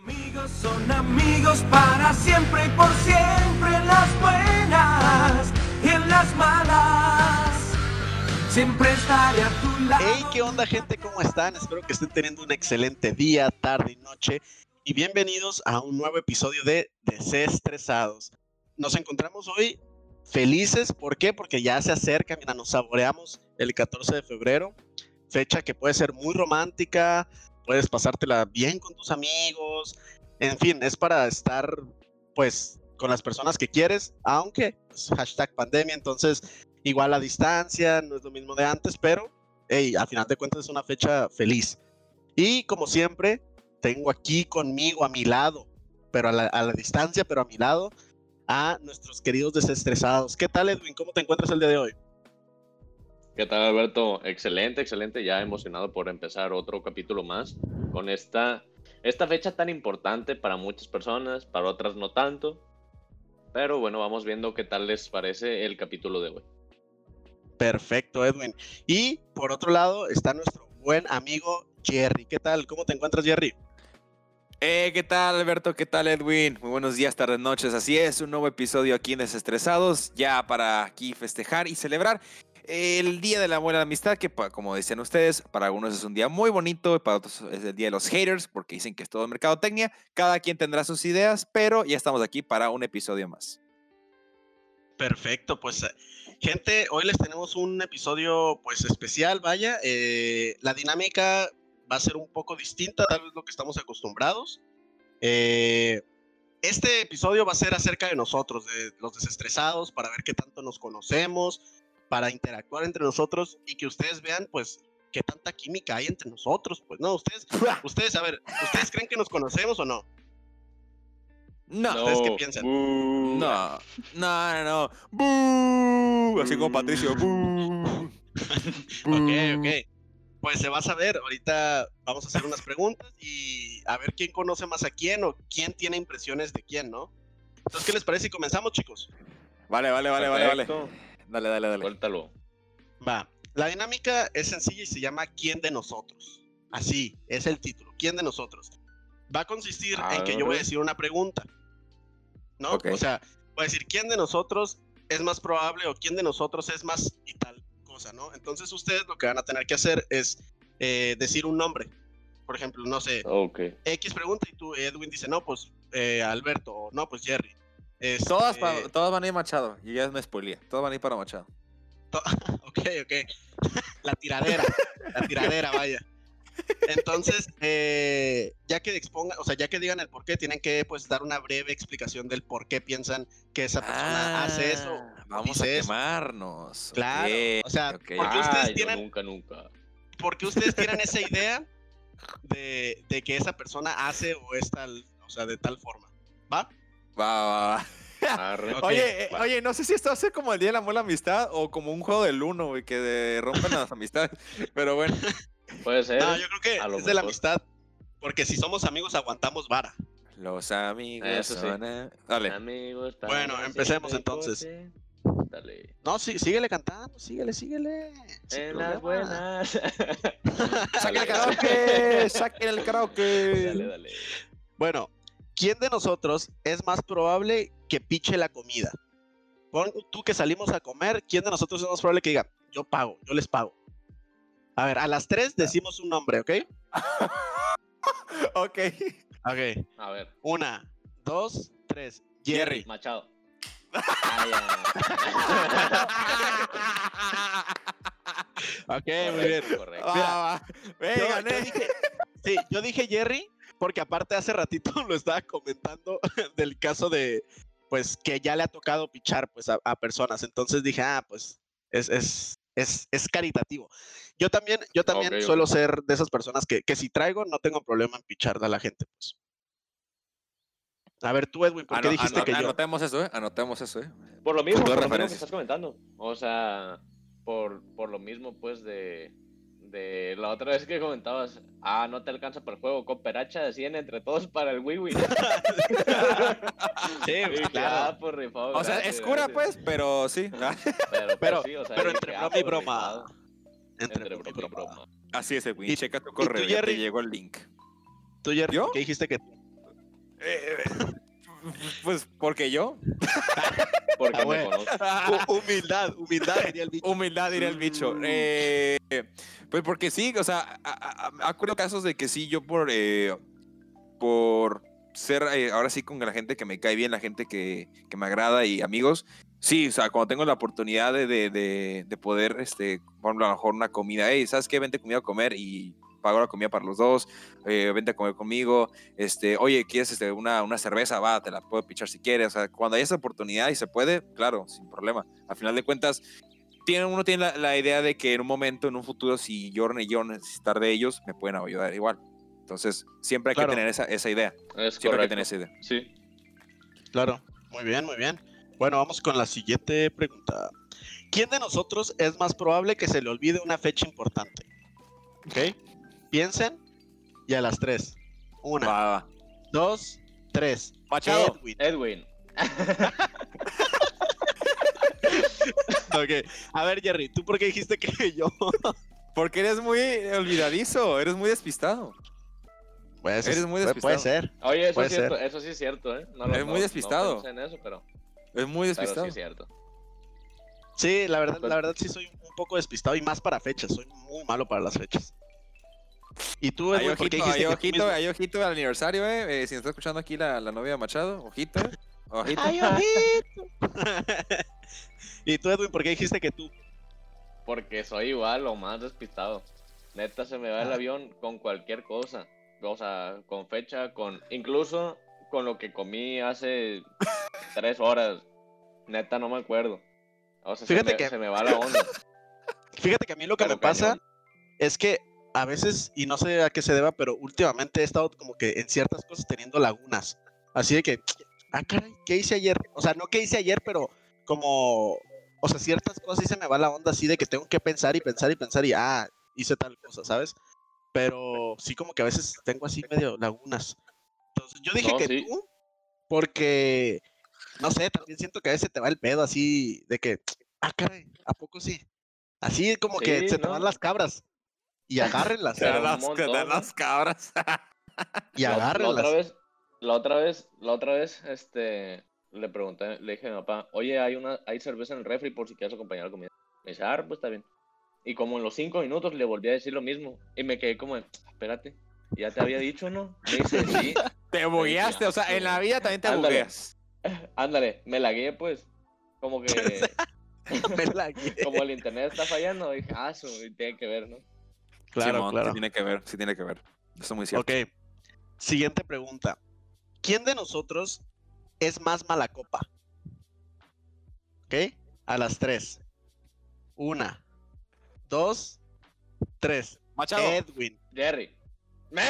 Amigos son amigos para siempre y por siempre en las buenas y en las malas. Siempre estaré a tu lado. Hey, ¿qué onda gente? ¿Cómo están? Espero que estén teniendo un excelente día, tarde y noche. Y bienvenidos a un nuevo episodio de Desestresados. Nos encontramos hoy felices, ¿por qué? Porque ya se acerca, mira, nos saboreamos el 14 de febrero, fecha que puede ser muy romántica, puedes pasártela bien con tus amigos, en fin, es para estar pues con las personas que quieres, aunque pues, hashtag pandemia, entonces igual a distancia, no es lo mismo de antes, pero hey, a final de cuentas es una fecha feliz. Y como siempre, tengo aquí conmigo a mi lado, pero a la, a la distancia, pero a mi lado, a nuestros queridos desestresados. ¿Qué tal, Edwin? ¿Cómo te encuentras el día de hoy? ¿Qué tal, Alberto? Excelente, excelente. Ya emocionado por empezar otro capítulo más con esta, esta fecha tan importante para muchas personas, para otras no tanto. Pero bueno, vamos viendo qué tal les parece el capítulo de hoy. Perfecto, Edwin. Y por otro lado está nuestro buen amigo Jerry. ¿Qué tal? ¿Cómo te encuentras, Jerry? Eh, ¿Qué tal, Alberto? ¿Qué tal, Edwin? Muy buenos días, tardes, noches. Así es, un nuevo episodio aquí en Desestresados, ya para aquí festejar y celebrar el Día de la Buena Amistad, que como decían ustedes, para algunos es un día muy bonito, para otros es el Día de los Haters, porque dicen que es todo mercadotecnia. Cada quien tendrá sus ideas, pero ya estamos aquí para un episodio más. Perfecto, pues gente, hoy les tenemos un episodio pues especial, vaya. Eh, la dinámica va a ser un poco distinta, tal vez lo que estamos acostumbrados. Eh, este episodio va a ser acerca de nosotros, de los desestresados, para ver qué tanto nos conocemos, para interactuar entre nosotros y que ustedes vean, pues, qué tanta química hay entre nosotros. Pues, no, ustedes, ustedes, a ver, ¿ustedes creen que nos conocemos o no? No, ¿Ustedes qué piensan? No, no, no, no. ¡Bú! Así como Patricio. ¡Bú! Ok, ok. Pues se va a saber. Ahorita vamos a hacer unas preguntas y a ver quién conoce más a quién o quién tiene impresiones de quién, ¿no? Entonces, ¿qué les parece si comenzamos, chicos? Vale, vale, vale, vale, vale. Dale, dale, dale. Suéltalo. Va. La dinámica es sencilla y se llama ¿Quién de nosotros? Así, es el título. ¿Quién de nosotros? Va a consistir en que yo voy a decir una pregunta. ¿No? O sea, voy a decir ¿quién de nosotros es más probable o quién de nosotros es más y tal cosa, ¿no? Entonces ustedes lo que van a tener que hacer es eh, decir un nombre. Por ejemplo, no sé, Ok. X pregunta y tú, Edwin, dice, no, pues eh, Alberto, o no, pues Jerry. Este, Todas, todas van a ir Machado. Y ya me spoileé. Todas van a ir para Machado. To- ok, ok. la tiradera, la tiradera, vaya. Entonces, eh, ya que expongan, o sea, ya que digan el por qué, tienen que pues dar una breve explicación del por qué piensan que esa persona hace eso. Ah, Vamos a eso. quemarnos. Claro, o sea, ok. ¿por qué ustedes tienen- nunca, nunca. ¿Por qué ustedes tienen esa idea de, de que esa persona hace o es tal, o sea, de tal forma? ¿Va? Va, va, va. Arre. Ok, Oye, eh, va. oye, no sé si esto va a ser como el Día de la Buena Amistad o como un juego del uno, güey, que de- rompen las amistades. Pero bueno, Puede ser. No, yo creo que es de la amistad. Porque si somos amigos, aguantamos vara. los amigos Eso sí. son... a- Dale. Amigos, Bueno, empecemos entonces. Dale. No, sí, síguele cantando, síguele, síguele. sin En problema. las buenas. ¡Saquen el karaoke! ¡Saquen el karaoke! Dale, dale. Bueno, ¿quién de nosotros es más probable que piche la comida? Pon tú que salimos a comer, ¿quién de nosotros es más probable que diga, yo pago, yo les pago? A ver, a las tres decimos un nombre, ¿ok? Ok. Ok. A ver, Una, dos, tres. Jerry. Jerry. Machado. Ah, ya. Ok, muy bien. Correcto. Va, Mira, va. Ve, Yo- yo dije- sí, yo dije Jerry porque aparte hace ratito lo estaba comentando del caso de, pues, que ya le ha tocado pichar, pues, a, a personas. Entonces dije, ah, pues, es, es, es, es caritativo. Yo también, yo también suelo ser de esas personas que, que si traigo no tengo problema en pichar a la gente, pues. A ver, tú, Edwin, ¿por qué Ano- dijiste ano- que yo? Anotemos eso, ¿eh? Anotemos eso, ¿eh? Por lo mismo, por lo mismo que estás comentando. O sea, por, por lo mismo, pues, de, de la otra vez que comentabas, ah, no te alcanza para el juego, cooperacha de 100 entre todos para el Wii Sí, Sí, pues, claro. por rifado. O sea, es cura, gracias. pues, pero sí. Pero, Pero- sí, o sea, pero dije, entre ah, broma y broma. Entre, Entre broma y broma y. Así es, Edwin. ¿Y- Checa tu tú, correo, ya Jerry? te llegó el link. Tú, Jerry, ¿Yo? ¿por qué dijiste que Pues porque yo. Porque Ah, me bueno. conozco. Hu- humildad, humildad diría el bicho. Humildad, diría el bicho. Mm. Eh, pues porque sí, o sea, ha ocurrido casos de que sí, yo por, eh, por ser eh, ahora sí con la gente que me cae bien, la gente que, que me agrada y amigos, sí, o sea, cuando tengo la oportunidad de, de, de- de poder, este, por ejemplo, a lo mejor una comida, hey, ¿sabes qué? Vente conmigo a comer y pago la comida para los dos, eh, vente a comer conmigo, este, oye, ¿quieres este, una, una cerveza? Va, te la puedo pichar si quieres, o sea, cuando hay esa oportunidad y se puede, claro, sin problema. Al final de cuentas, tiene, uno tiene la, la idea de que en un momento, en un futuro, si yo y yo necesitar de ellos, me pueden ayudar igual. Entonces, siempre hay Claro. que tener esa, esa idea. Es Siempre hay que tener esa idea. Sí. Claro, muy bien, muy bien. Bueno, vamos con la siguiente pregunta. ¿Quién de nosotros es más probable que se le olvide una fecha importante? ¿Ok? Piensen y a las tres. Una, Va, va. dos, tres. Machado. Edwin. Edwin. Ok. A ver, Jerry, ¿tú por qué dijiste que yo? Porque eres muy olvidadizo, eres muy despistado. Pues, Eres muy puede- Puede despistado. ser. Oye, eso Puede es cierto, eso sí es cierto, ¿eh? No, lo- Es muy no- despistado. No en eso, pero, Es muy pero sí despistado. es cierto. Sí, la verdad, Pues- la verdad sí soy un poco despistado y más para fechas. Soy muy malo para las fechas. ¿Y tú, Hay Edwin, por qué ojito, hay dijiste que tú ojito, hay ojito al aniversario, eh. Eh, Si nos está escuchando aquí la, la novia de Machado, ojito, eh. Ojito. ¡Ay, ojito! ¿Y tú, Edwin, por qué dijiste que tú? Porque soy igual o más despistado. Neta, se me va el Ah. avión con cualquier cosa. O sea, con fecha, con. Incluso con lo que comí hace tres horas. Neta, no me acuerdo. O sea, Fíjate se, me, que- se me va la onda. Fíjate que a mí lo que Pero me pasa es que a veces, y no sé a qué se deba, pero últimamente he estado como que en ciertas cosas teniendo lagunas. Así de que, ah, caray, ¿qué hice ayer? O sea, no qué hice ayer, pero como, o sea, ciertas cosas sí se me va la onda así de que tengo que pensar y pensar y pensar y, ah, hice tal cosa, ¿sabes? Pero sí como que a veces tengo así medio lagunas. Entonces yo dije No, que sí. tú, porque, no sé, también siento que a veces te va el pedo así de que, ah, caray, ¿a poco sí? Así como que Sí, se te ¿no? van las cabras. Y agárrenlas. Un las, ¿no? las cabras. y La- la, agárrenlas. otra vez, la otra vez, la otra vez, este, le pregunté, le dije a mi papá, oye, hay una, hay cerveza en el refri por si quieres acompañar la comida. Me dice, ah, pues está bien. Y como en los cinco minutos le volví a decir lo mismo. Y me quedé como, espérate, ya te había dicho, ¿no? Me dice, sí. Te bugueaste, o sea, en la vida también te Ándale. bugueas. Ándale, me lagué pues. Como que, Me la como el internet está fallando, dije, ah, eso tiene que ver, ¿no? Claro, Simón, claro. Sí tiene que ver, sí tiene que ver. Eso es muy cierto. Ok. Siguiente pregunta. ¿Quién de nosotros es más mala copa? ¿Ok? A las tres. Una, dos, tres. Machado. Edwin. Jerry.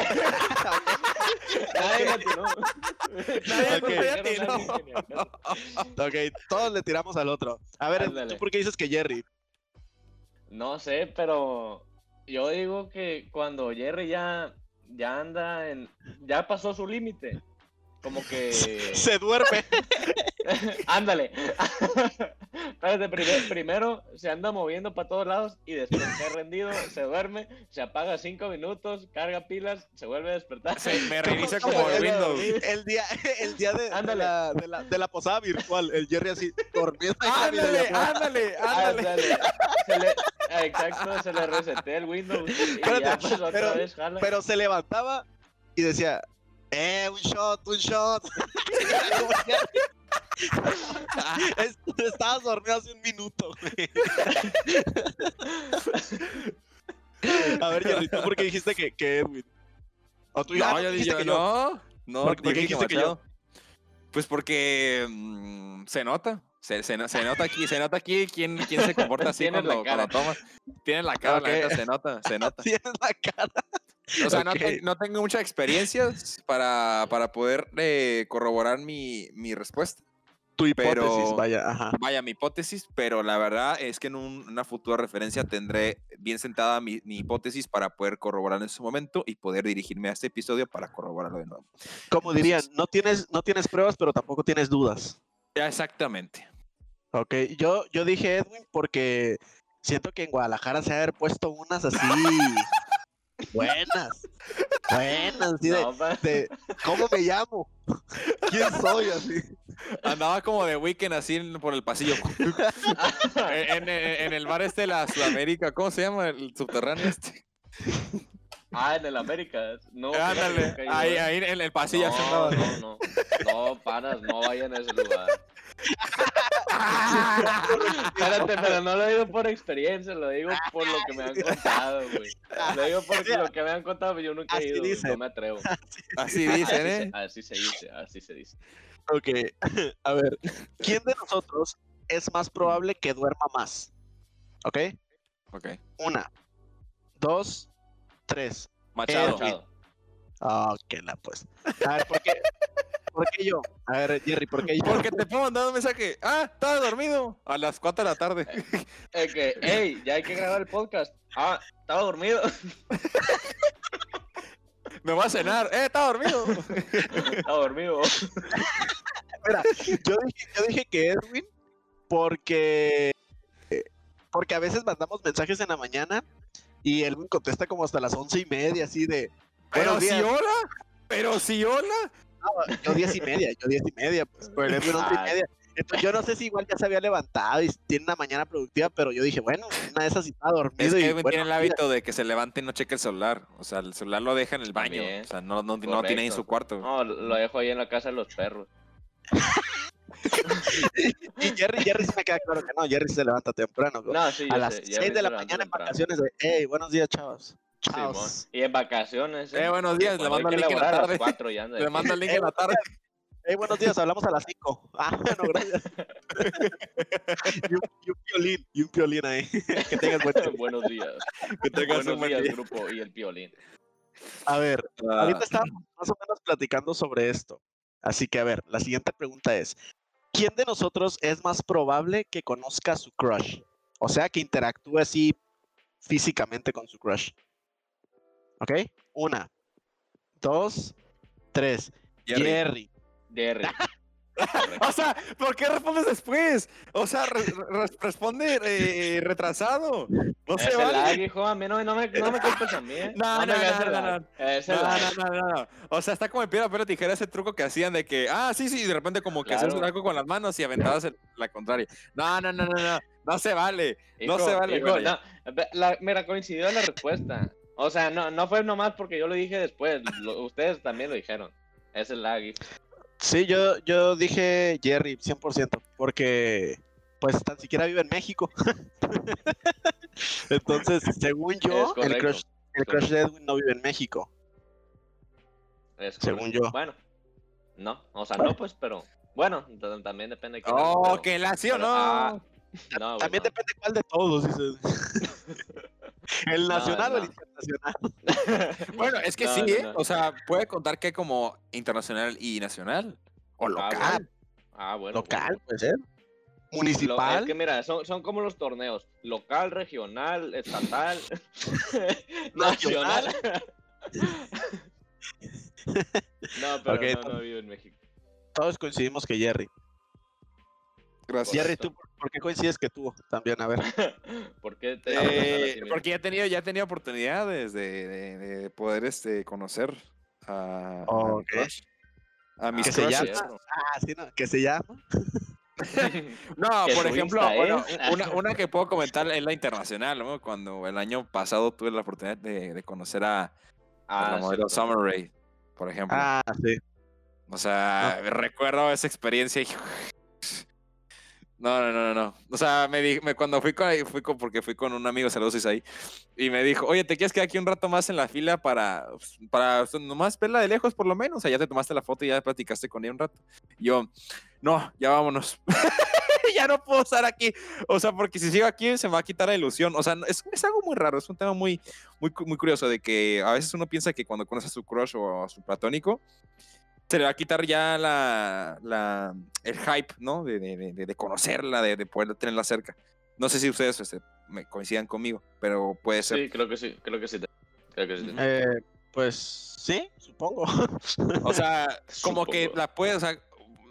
Nadie me atinó. Nadie Ok. me atinó, nadie me atinó. Ok, todos le tiramos al otro. A ver, Ándale. ¿tú por qué dices que Jerry? No sé, pero yo digo que cuando Jerry ya, ya anda en. Ya pasó su límite. Como que. Se duerme. Ándale. Espérate, primer- primero se anda moviendo para todos lados y después cae rendido, se duerme, se apaga cinco minutos, carga pilas, se vuelve a despertar. Se me reinicia ¿Cómo como se el Windows. El día, el día de, de la, de, la, de la posada virtual. El Jerry así, dormido. Ándale, ándale, ándale. Ándale. Se le, exacto, se le reseté el Windows. Y Espérate, ya pues otra pero- vez jala. Pero se levantaba y decía, eh, un shot, un shot. Es- Estabas dormido hace un minuto, güey. A ver, Jerry, ¿tú por qué dijiste que, que Edwin? ¿O tú No, yo dije que yo? no. No, ¿Por- qué dijiste que yo? Pues porque mm, se nota. Se, se, no- se nota aquí, se nota aquí quién, quién se comporta así Tienes cuando, cuando toma. Tiene la cara, Ok. la neta, se nota, se nota. Tienes la cara. O sea, no, tengo muchas experiencias para, para poder eh, corroborar mi, mi respuesta. Tu hipótesis, Pero- vaya, ajá. Vaya, mi hipótesis, pero la verdad es que en un- una futura referencia tendré bien sentada mi, mi hipótesis para poder corroborar en su momento y poder dirigirme a este episodio para corroborarlo de nuevo. Como dirían, no tienes, no tienes pruebas, pero tampoco tienes dudas. Ya, exactamente. Ok, yo, yo dije Edwin porque siento que en Guadalajara se ha haber puesto unas así. Buenas. Buenas. así de- No, pa- de, ¿Cómo me llamo? ¿Quién soy? Así. Andaba como de weekend así por el pasillo. en, en- en el bar este de la Sudamérica, ¿cómo se llama? El subterráneo este. Ah, en el América. No, Ándale, ido, ahí, ahí en el pasillo No, no, no. No, panas, no vayan a ese lugar. Espérate, pero no lo digo por experiencia, lo digo por lo que me han contado, güey. Lo digo por lo que me han contado, pero yo nunca he ido, no me atrevo. Así dicen, ¿eh? Así se dice, así se dice. Ok, a ver. ¿Quién de nosotros es más probable que duerma más? ¿Ok? Ok. Una, dos, tres. Machado. Ah, que la pues. A ver, ¿por qué? ¿Por qué yo? A ver, Jerry, ¿por qué yo? Porque te puedo mandar un mensaje. Ah, estaba dormido a las 4 de la tarde. Es que, hey, ya hay que grabar el podcast. Ah, estaba dormido. Me voy a cenar. Eh, estaba dormido. Estaba dormido. Mira, yo dije, yo dije que Edwin porque porque a veces mandamos mensajes en la mañana y Edwin contesta como hasta las once y media, así de Pero si hola. Pero si hola. No, yo diez y media, yo diez y media, pues, pero el Edwin once y media. Entonces, yo no sé si igual ya se había levantado y tiene una mañana productiva, pero yo dije, bueno, una de esas estaba dormido. Es que y, Edwin tiene bueno, el mira, hábito de que se levante y no cheque el celular. O sea, el celular lo deja en el baño. También. O sea, no, no, no tiene ahí en su cuarto. No, lo dejo ahí en la casa de los perros. Y Jerry, Jerry sí me queda claro que no, Jerry se levanta temprano. No, sí, a las sé, ya 6 me de la mañana en vacaciones de, hey, buenos días, chavos. Chavos. Y en vacaciones. Eh, buenos días, le mando el link en la tarde. Le mando el link Eh, en la tarde. Hey, buenos días, hablamos a las 5. Ah, bueno, gracias. y, un, y un violín, y un violín ahí. que tengas buen día. Buenos días. Que tengas Buenos un buen días, día. grupo y el violín. A ver, Ah, ahorita estábamos más o menos platicando sobre esto. Así que, a ver, la siguiente pregunta es: ¿Quién de nosotros es más probable que conozca a su crush? O sea, que interactúe así físicamente con su crush. ¿Ok? Una, dos, tres. Jerry. Jerry. Jerry. O sea, ¿por qué respondes después? O sea, re- re- responde eh, retrasado. No Es se el vale. lag, hijo, a mí no, me- no me, no me culpes a mí, ¿eh? No, no, no, el no. Es el No, no, no, no. O sea, está como en piedra, pero tijera ese truco que hacían de que, ah, sí, sí, y de repente como que hacías Claro. algo con las manos y aventabas el- la contraria. No, no, no, no, no. No se vale. No se vale, hijo, no, la- mira, coincidió la respuesta. O sea, no, no fue nomás porque yo lo dije después. lo- ustedes también lo dijeron. Es el lag. hijo. Sí, yo, yo dije Jerry, 100%, porque pues tan siquiera vive en México. Entonces, según yo, el crush, el crush de Edwin no vive en México. Es según yo. Bueno, no, o sea, no, pues, pero. Bueno, también depende de quién Oh, que la sí o no. ah, no, También depende cuál de todos, dices. ¿El No, nacional o el internacional? Bueno, es que No, sí, no, ¿eh? no. O sea, puede contar que como internacional y nacional. O Ah, local. bueno. Ah, bueno. Local, bueno. puede ser. Lo- Municipal. es que mira, son, son como los torneos. Local, regional, estatal, nacional. no, pero Ok, no, no vivo en México. Todos coincidimos que Jerry. Gracias. Jerry, ¿tú por qué coincides que tú también? A ver. ¿Por qué te hablas Eh, porque ya he tenido, ya he tenido oportunidades de, de- de poder este, conocer a, a mi Ok. crush. A mis ¿Qué se llama? Ah, sí, ¿no? ¿Qué se llama? No, Que por ejemplo, bueno, es- una, una que puedo comentar es la internacional, ¿no? Cuando el año pasado tuve la oportunidad de, de conocer a, a Ah, la sí, modelo pues. Summer Rae, por ejemplo. Ah, sí. O sea, recuerdo esa experiencia y... No, no, no, no. O sea, me di, me, cuando fui con, fui con, porque fui con un amigo, saludos Isaí, y me dijo, oye, ¿te quieres quedar aquí un rato más en la fila para, para nomás verla de lejos por lo menos? O sea, ya te tomaste la foto y ya platicaste con ella un rato. Y yo, no, ya vámonos. ya no puedo estar aquí. O sea, porque si sigo aquí se me va a quitar la ilusión. O sea, es, algo muy raro, es un tema muy, muy, muy curioso de que a veces uno piensa que cuando conoce a su crush o a su platónico, se le va a quitar ya la, la- el hype, ¿no? De, de- de- de conocerla, de, de poder tenerla cerca. No sé si ustedes este, me coincidan conmigo, pero puede ser. Sí, creo que sí, creo que sí. Creo que sí. Eh, pues sí, supongo. O sea, como que la puedes, o sea,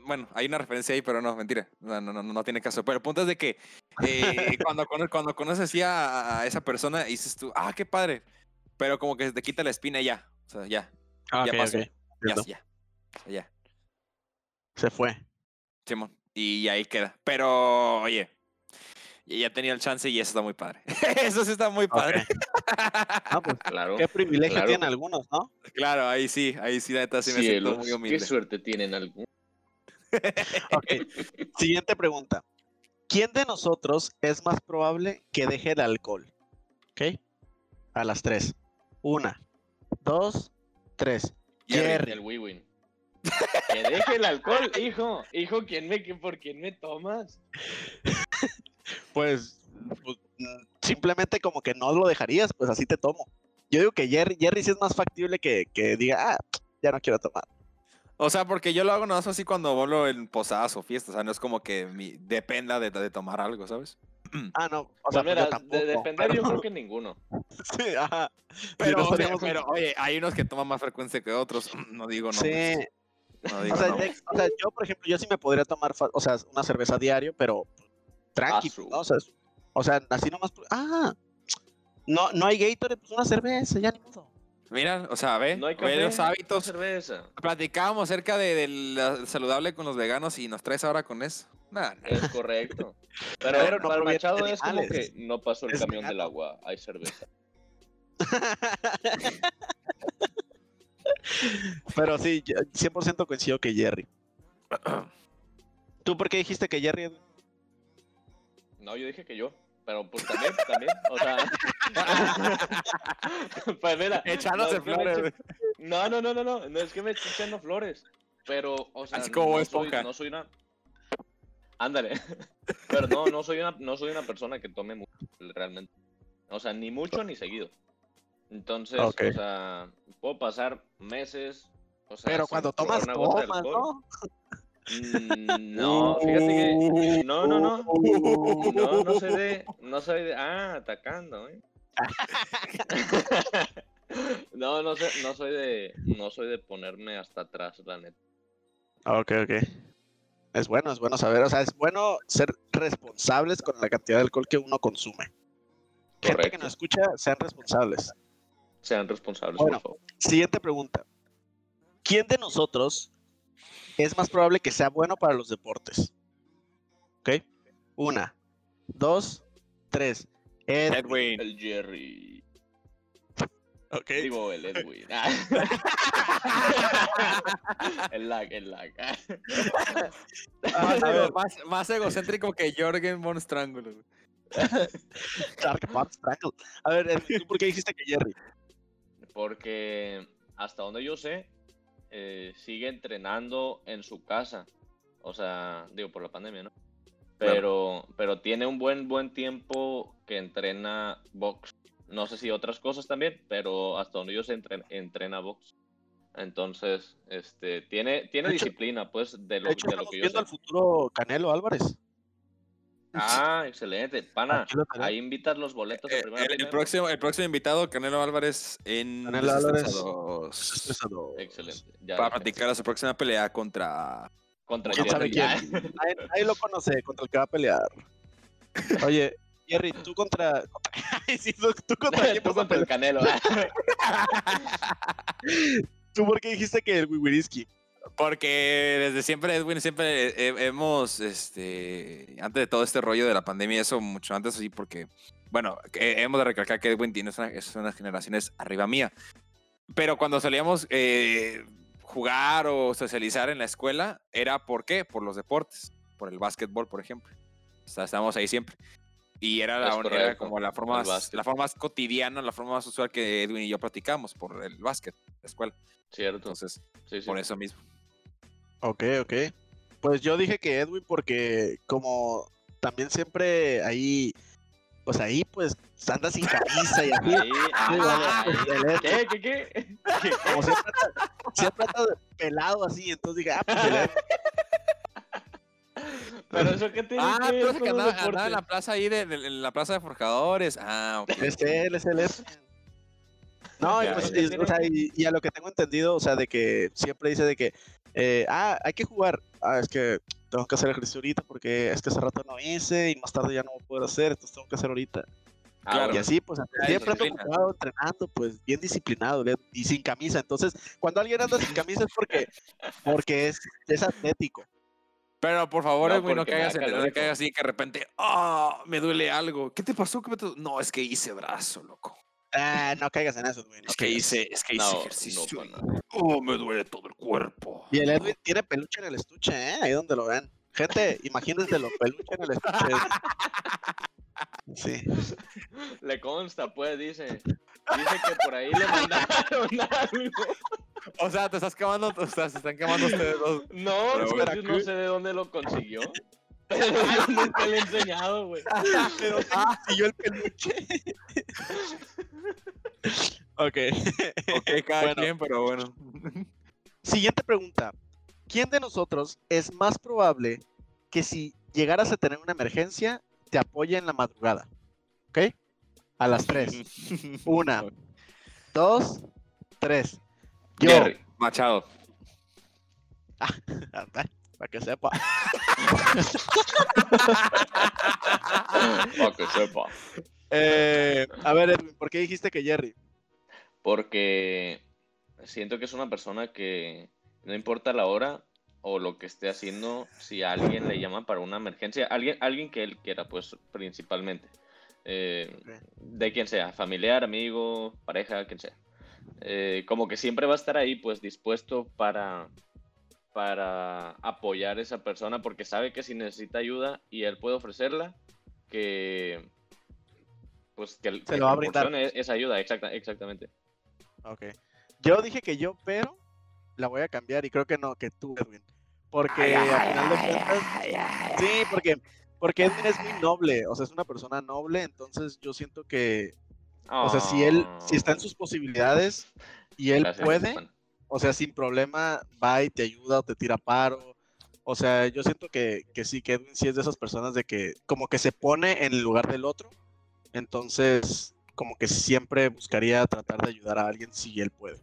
bueno, hay una referencia ahí, pero no, mentira, no, no, no, no tiene caso. Pero el punto es de que eh, cuando, cuando conoces así a, a esa persona dices tú, ah, qué padre, pero como que se te quita la espina y ya. O sea, ya, Ah, Ya ok, pasó. ya, ya. Ya, Se fue. Simón. Y ahí queda. Pero, oye, ya tenía el chance y eso está muy padre. eso sí está muy padre. Ah, pues Claro. qué privilegio claro. tienen algunos, ¿no? claro, ahí sí, ahí sí, la neta, sí me siento muy qué humilde. suerte tienen algunos. Ok. Siguiente pregunta. ¿Quién de nosotros es más probable que deje el alcohol? ¿Ok? A las tres. Una, dos, tres. Jerry. El Wiwin. Que deje el alcohol, hijo. Hijo, ¿quién me, ¿por quién me tomas? Pues, pues, simplemente como que no lo dejarías, pues así te tomo. Yo digo que Jerry, Jerry sí es más factible que, que diga, ah, ya no quiero tomar. O sea, porque yo lo hago nada más así cuando vuelo en posadas o fiestas. O sea, no es como que mi- dependa de, de tomar algo, ¿sabes? Ah, no, o sea, pues mira, yo tampoco. de depender yo creo que ninguno. Sí, ajá. Pero, no o sea, estaríamos- pero, oye, hay unos que toman más frecuencia que otros. No digo no. Sí, No digo o sea, no. de- o sea, yo, por ejemplo, yo sí me podría tomar, o sea, una cerveza diario, pero tranqui, Asu. ¿no? O sea, o sea, así nomás, por- ah, no, no hay Gatorade, pues una cerveza, ya ni modo. Mira, o sea, ve, No hay ve café, los no hábitos. cerveza. Platicábamos acerca de, de la saludable con los veganos y nos traes ahora con eso. Nah, nah. Es correcto. Pero, Pero no para el proviene de Machado es como que no pasó el Es camión del agua, hay cerveza. pero sí, yo 100% coincido que Jerry. ¿Tú por qué dijiste que Jerry? No, yo dije que yo. Pero pues también, también. O sea. pues mira. Echándose no me flores. eche- No, no, no, no, no. No es que me esté echando flores. Pero, o sea, Así como no, soy, Esponja. no soy una. Ándale. Pero no, no soy una, no soy una persona que tome mucho, realmente. O sea, ni mucho ni seguido. Entonces, o sea, puedo pasar meses. O sea, Pero cuando tomas, una gota de tomas, alcohol. ¿no? Mm, No, fíjate que. No, no, no. No, no soy de. No soy de. Ah, atacando, ¿eh? No, no, sé, no soy de. No soy de ponerme hasta atrás, la neta. Ok, ok. Es bueno, es bueno saber, o sea, es bueno ser responsables con la cantidad de alcohol que uno consume. Gente que Correcto. nos escucha, sean responsables. Sean responsables, Bueno. por favor. Siguiente pregunta. ¿Quién de nosotros es más probable que sea bueno para los deportes? ¿Ok? Una, dos, tres. Ed, Edwin. El Jerry. ok. Digo, el Edwin. el lag, el lag. Más, a ver. ego- más, más egocéntrico que Jorgen von Strangle. A ver, Edwin, ¿tú por qué dijiste que Jerry? Porque hasta donde yo sé, eh, sigue entrenando en su casa. O sea, digo, por la pandemia, ¿no? Claro. Pero, pero tiene un buen, buen tiempo que entrena box. No sé si otras cosas también, pero hasta donde yo sé, entrena, entrena box. Entonces, este, tiene, tiene De hecho- disciplina, pues, de lo, De hecho, de lo que yo viendo sé. al futuro Canelo Álvarez. Ah, excelente. Pana, ahí invitas los boletos Eh, primera el, próximo, el próximo invitado, Canelo Álvarez, en Canelo Álvarez. Excelente. Ya para platicar a su próxima pelea contra. Contra ¿Quién sabe Jerry. quién? Nadie lo conoce contra el que va a pelear. Oye, Jerry, tú contra. sí, tú, tú contra quién Tú vas a contra el pelear? Canelo. ¿Tú por qué dijiste que el Wiwiriski? Porque desde siempre, Edwin, siempre he- hemos, este, antes de todo este rollo de la pandemia, eso mucho antes, así, porque, bueno, hemos de recalcar que Edwin tiene una- es unas generaciones arriba mía. Pero cuando solíamos eh, jugar o socializar en la escuela, era ¿por qué? Por los deportes, por el básquetbol, por ejemplo. O sea, estábamos ahí siempre. Y era, la, Es era correcto, como la forma, más, la forma más cotidiana, la forma más usual que Edwin y yo practicamos por el básquet, la escuela. Cierto. Entonces, Sí, sí. por eso mismo. Ok, ok. Pues yo dije que Edwin porque como también siempre ahí, pues ahí pues anda sin camisa y así. Ahí, Sí, bueno, ah, Ed, ¿Qué? ¿Qué? ¿Qué? como siempre siempre anda pelado así, entonces dije, ah, pues el. Pero eso qué tiene Ah, que ver con que andaba, andaba en la plaza ahí, de, de- en la plaza de forjadores. Ah, ok. Es él, es. No, y, pues, y- o sea, y, y a lo que tengo entendido, o sea, de que siempre dice de que, eh, ah, hay que jugar. Ah, es que tengo que hacer ejercicio ahorita porque es que hace rato no hice y más tarde ya no voy a poder hacer, entonces tengo que hacer ahorita. Ah, Claro. Y así, pues siempre ocupado entrenando, pues bien disciplinado y sin camisa. Entonces, cuando alguien anda sin camisa es porque, porque es, es atlético. Pero por favor, No, no caigas en no calor, caigas así que de repente, ah, me duele algo. ¿Qué te pasó? ¿Qué me No, es que hice brazo, loco. Ah, no caigas en eso, güey. no Es que hice, es que hice No, ejercicio. no, oh, me duele todo el cuerpo. Y el Edwin tiene peluche en el estuche, ¿eh? Ahí donde lo ven. Gente, imagínense los peluche en el estuche. Sí. Le consta, pues, dice. Dice que por ahí le mandaron algo. O sea, te estás quemando, o sea, se están quemando ustedes dos. No, Pero yo no sé de dónde lo consiguió. Pero yo nunca le he enseñado, güey. Pero y yo el peluche. Ok. Ok, cada Bueno. quien, pero bueno. Siguiente pregunta. ¿Quién de nosotros es más probable que si llegaras a tener una emergencia, te apoye en la madrugada? ¿Ok? A las 3. Una, dos, tres. Yo. Jerry. Machado. Para que sepa. Para que sepa. Eh, a ver, Edwin, ¿por qué dijiste que Jerry? Porque siento que es una persona que no importa la hora o lo que esté haciendo, si a alguien le llama para una emergencia, alguien, alguien que él quiera, pues principalmente. Eh, de quien sea, familiar, amigo, pareja, quien sea. Eh, como que siempre va a estar ahí, pues dispuesto para, para apoyar a esa persona, porque sabe que si necesita ayuda y él puede ofrecerla, que pues que, Se que lo va a brindar. proporcione esa ayuda, exacta, exactamente. Ok. Yo dije que yo, pero la voy a cambiar y creo que no, que tú, Edwin. Porque al final de cuentas. Sí, porque, porque Edwin es muy noble, o sea, es una persona noble, entonces yo siento que, o sea, si él, si está en sus posibilidades y él Gracias, puede, o sea, sin problema, va y te ayuda o te tira paro. O sea, yo siento que, que sí, que Edwin sí es de esas personas de que como que se pone en el lugar del otro. Entonces, como que siempre buscaría tratar de ayudar a alguien si él puede.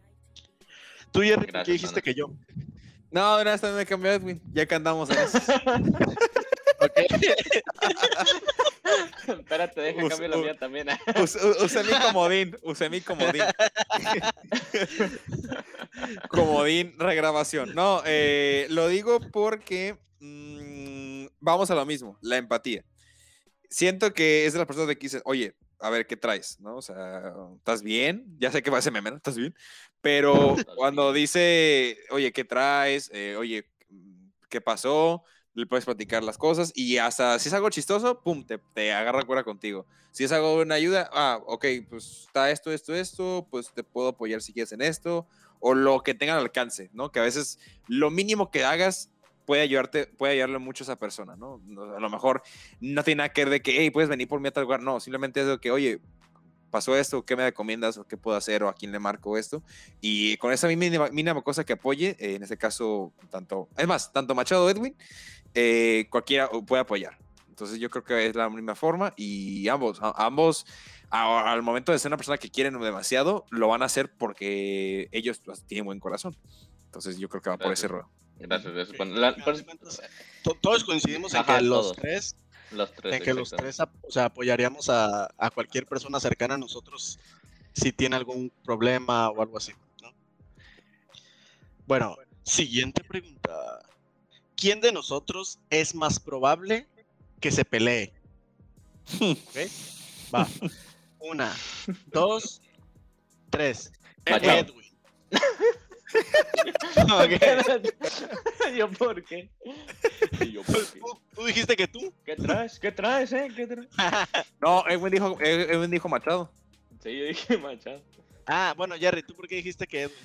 Tú, Jerry, ¿por qué Gracias, dijiste que yo? No, una vez también me cambió Edwin. Ya que andamos en eso. Espérate, deja Us- cambio la mía también. Us- usé mi comodín, usé mi comodín. comodín regrabación. No, eh, lo digo porque mm, vamos a lo mismo, la empatía. Siento que es de las personas de que dicen, oye, a ver, ¿qué traes? ¿No? O sea, ¿estás bien? Ya sé que va a ser meme, ¿no? ¿Estás bien? Pero cuando dice, oye, ¿qué traes? Eh, oye, ¿qué pasó? Le puedes platicar las cosas y hasta si es algo chistoso, pum, te, te agarra cura contigo. Si es algo de una ayuda, ah, ok, pues está esto, esto, esto, pues te puedo apoyar si quieres en esto, o lo que tenga al alcance, ¿no? Que a veces lo mínimo que hagas puede ayudarte, puede ayudarle mucho a esa persona, ¿no? A lo mejor no tiene nada que ver de que, hey, puedes venir por mí a tal lugar, no, simplemente es de que, oye, pasó esto, ¿qué me recomiendas? ¿O qué puedo hacer? ¿O a quién le marco esto? Y con esa mínima, mínima cosa que apoye, eh, en este caso, tanto, es más, tanto Machado Edwin, eh, cualquiera puede apoyar. Entonces yo creo que es la misma forma y ambos, a- ambos a- al momento de ser una persona que quieren demasiado, lo van a hacer porque ellos pues, tienen buen corazón. Entonces yo creo que va por ese ruedo. Gracias, gracias. Bueno, la- todos coincidimos en Ajá, que los todos. tres, los tres. en que los tres o sea, apoyaríamos a, a cualquier persona cercana a nosotros si tiene algún problema o algo así, ¿no? Bueno, siguiente pregunta. ¿Quién de nosotros es más probable que se pelee? ¿Ok? Va. Una, dos, tres. Edwin. Ok. ¿Yo por qué? ¿Y yo por qué? ¿Tú, tú dijiste que tú. ¿Qué traes? ¿Qué traes, eh? ¿Qué traes? No, Edwin dijo, Ed- Edwin dijo Machado. Sí, yo dije Machado. Ah, bueno, Jerry, ¿tú por qué dijiste que Edwin?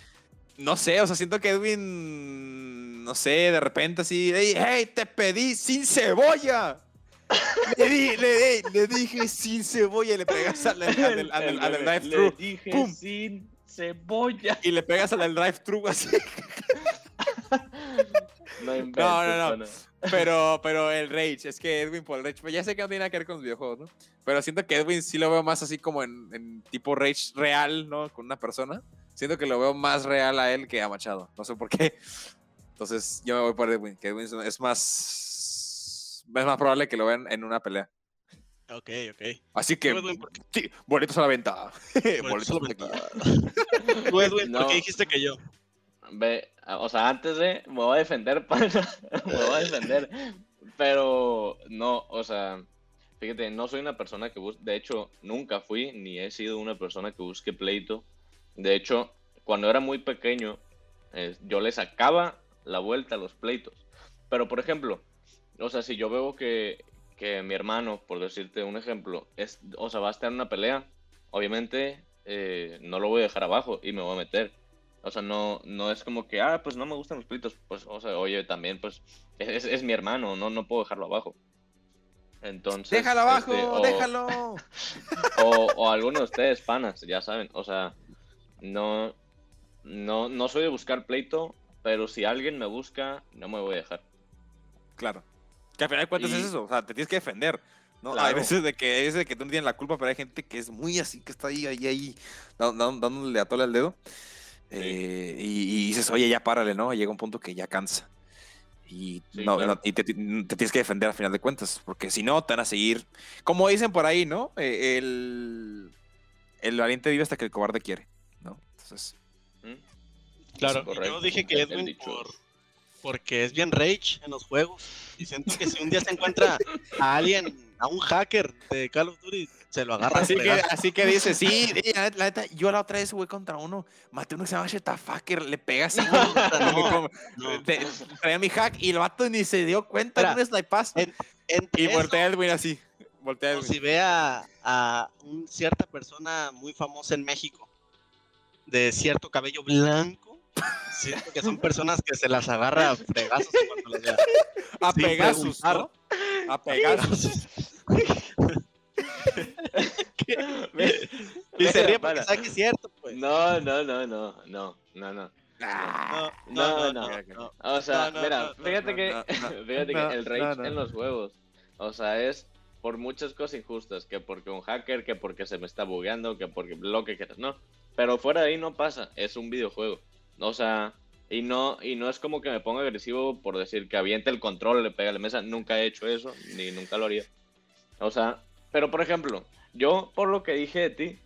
No sé, o sea, siento que Edwin, no sé, de repente así, hey, hey, te pedí sin cebolla. Le, di- le, di- le dije sin cebolla y le pegas al, al, al, al- Le dije Pum. sin cebolla. Y le pegas al del drive-thru así. No inventes, No, no. Pero, pero el Rage, es que Edwin por el Rage, pues ya sé que no tiene nada que ver con los videojuegos, ¿no? Pero siento que Edwin sí lo veo más así como en, en tipo Rage real, ¿no? Con una persona. Siento que lo veo más real a él que a Machado. No sé por qué. Entonces yo me voy por Edwin, que Edwin es más. Es más probable que lo vean en una pelea. Ok, ok. Así que, Tú, Edwin, ¿por sí, boletos a la venta. boletos a la venta. Tú, Edwin, ¿por No. qué dijiste que yo? Ve, o sea, antes de, me voy a defender, pana, me voy a defender, pero no, o sea, fíjate, no soy una persona que busque, de hecho, nunca fui ni he sido una persona que busque pleito. De hecho, cuando era muy pequeño, eh, yo le sacaba la vuelta a los pleitos. Pero, por ejemplo, o sea, si yo veo que, que mi hermano, por decirte un ejemplo, es, o sea, va a estar en una pelea, obviamente eh, no lo voy a dejar abajo y me voy a meter. O sea, no, no es como que, ah, pues no me gustan los pleitos. Pues, o sea, oye, también, pues, es, es mi hermano, no, no puedo dejarlo abajo. Entonces. Déjalo abajo, este, o- déjalo. o, o alguno de ustedes, panas, ya saben. O sea, no, no, no soy de buscar pleito, pero si alguien me busca, no me voy a dejar. Claro. Que al final de cuentas Y- es eso, o sea, te tienes que defender. ¿no? Hay veces de que, veces de que tú no tienes la culpa, pero hay gente que es muy así, que está ahí, ahí, ahí, dá- dá- dándole a tole al dedo. Eh, y, y dices, oye, ya párale, ¿no? Llega un punto que ya cansa. Y, Sí, no, claro. no- y te, tienes que defender al final de cuentas, porque si no, te van a seguir. Como dicen por ahí, ¿no? Eh, el, el valiente vive hasta que el cobarde quiere, ¿no? Entonces, ¿Mm? Claro, y yo dije que Edwin por, porque es bien rage en los juegos. Y siento que si un día se encuentra a alguien, a un hacker de Call of Duty, se lo agarra. Así que, así que dice, sí, la, neta- la yo la otra vez jugué contra uno, maté uno que se llama Shetafucker, le pega así, No. te- traía mi hack y el vato ni se dio cuenta de un en- Entre Y voltea Edwin así, voltea Edwin. si ve a, a un- cierta persona muy famosa en México, de cierto cabello blanco, siento que son personas que se las agarra a las vea. A sin Pegasus. ¿no? A Pegasus. Y se ríe porque Para. sabe que es cierto, pues. No, no, no, no, no, no, no. Ah, No, no. no. O sea, mira, fíjate que, fíjate que el rage no, no. en los juegos, o sea, es por muchas cosas injustas, que porque un hacker, que porque se me está bugueando, que porque lo que quieras, no. Pero fuera de ahí no pasa, es un videojuego. O sea, y no, y no es como que me ponga agresivo por decir que aviente el control, le pega a la mesa, nunca he hecho eso, ni nunca lo haría. O sea, pero por ejemplo, yo por lo que dije de ti,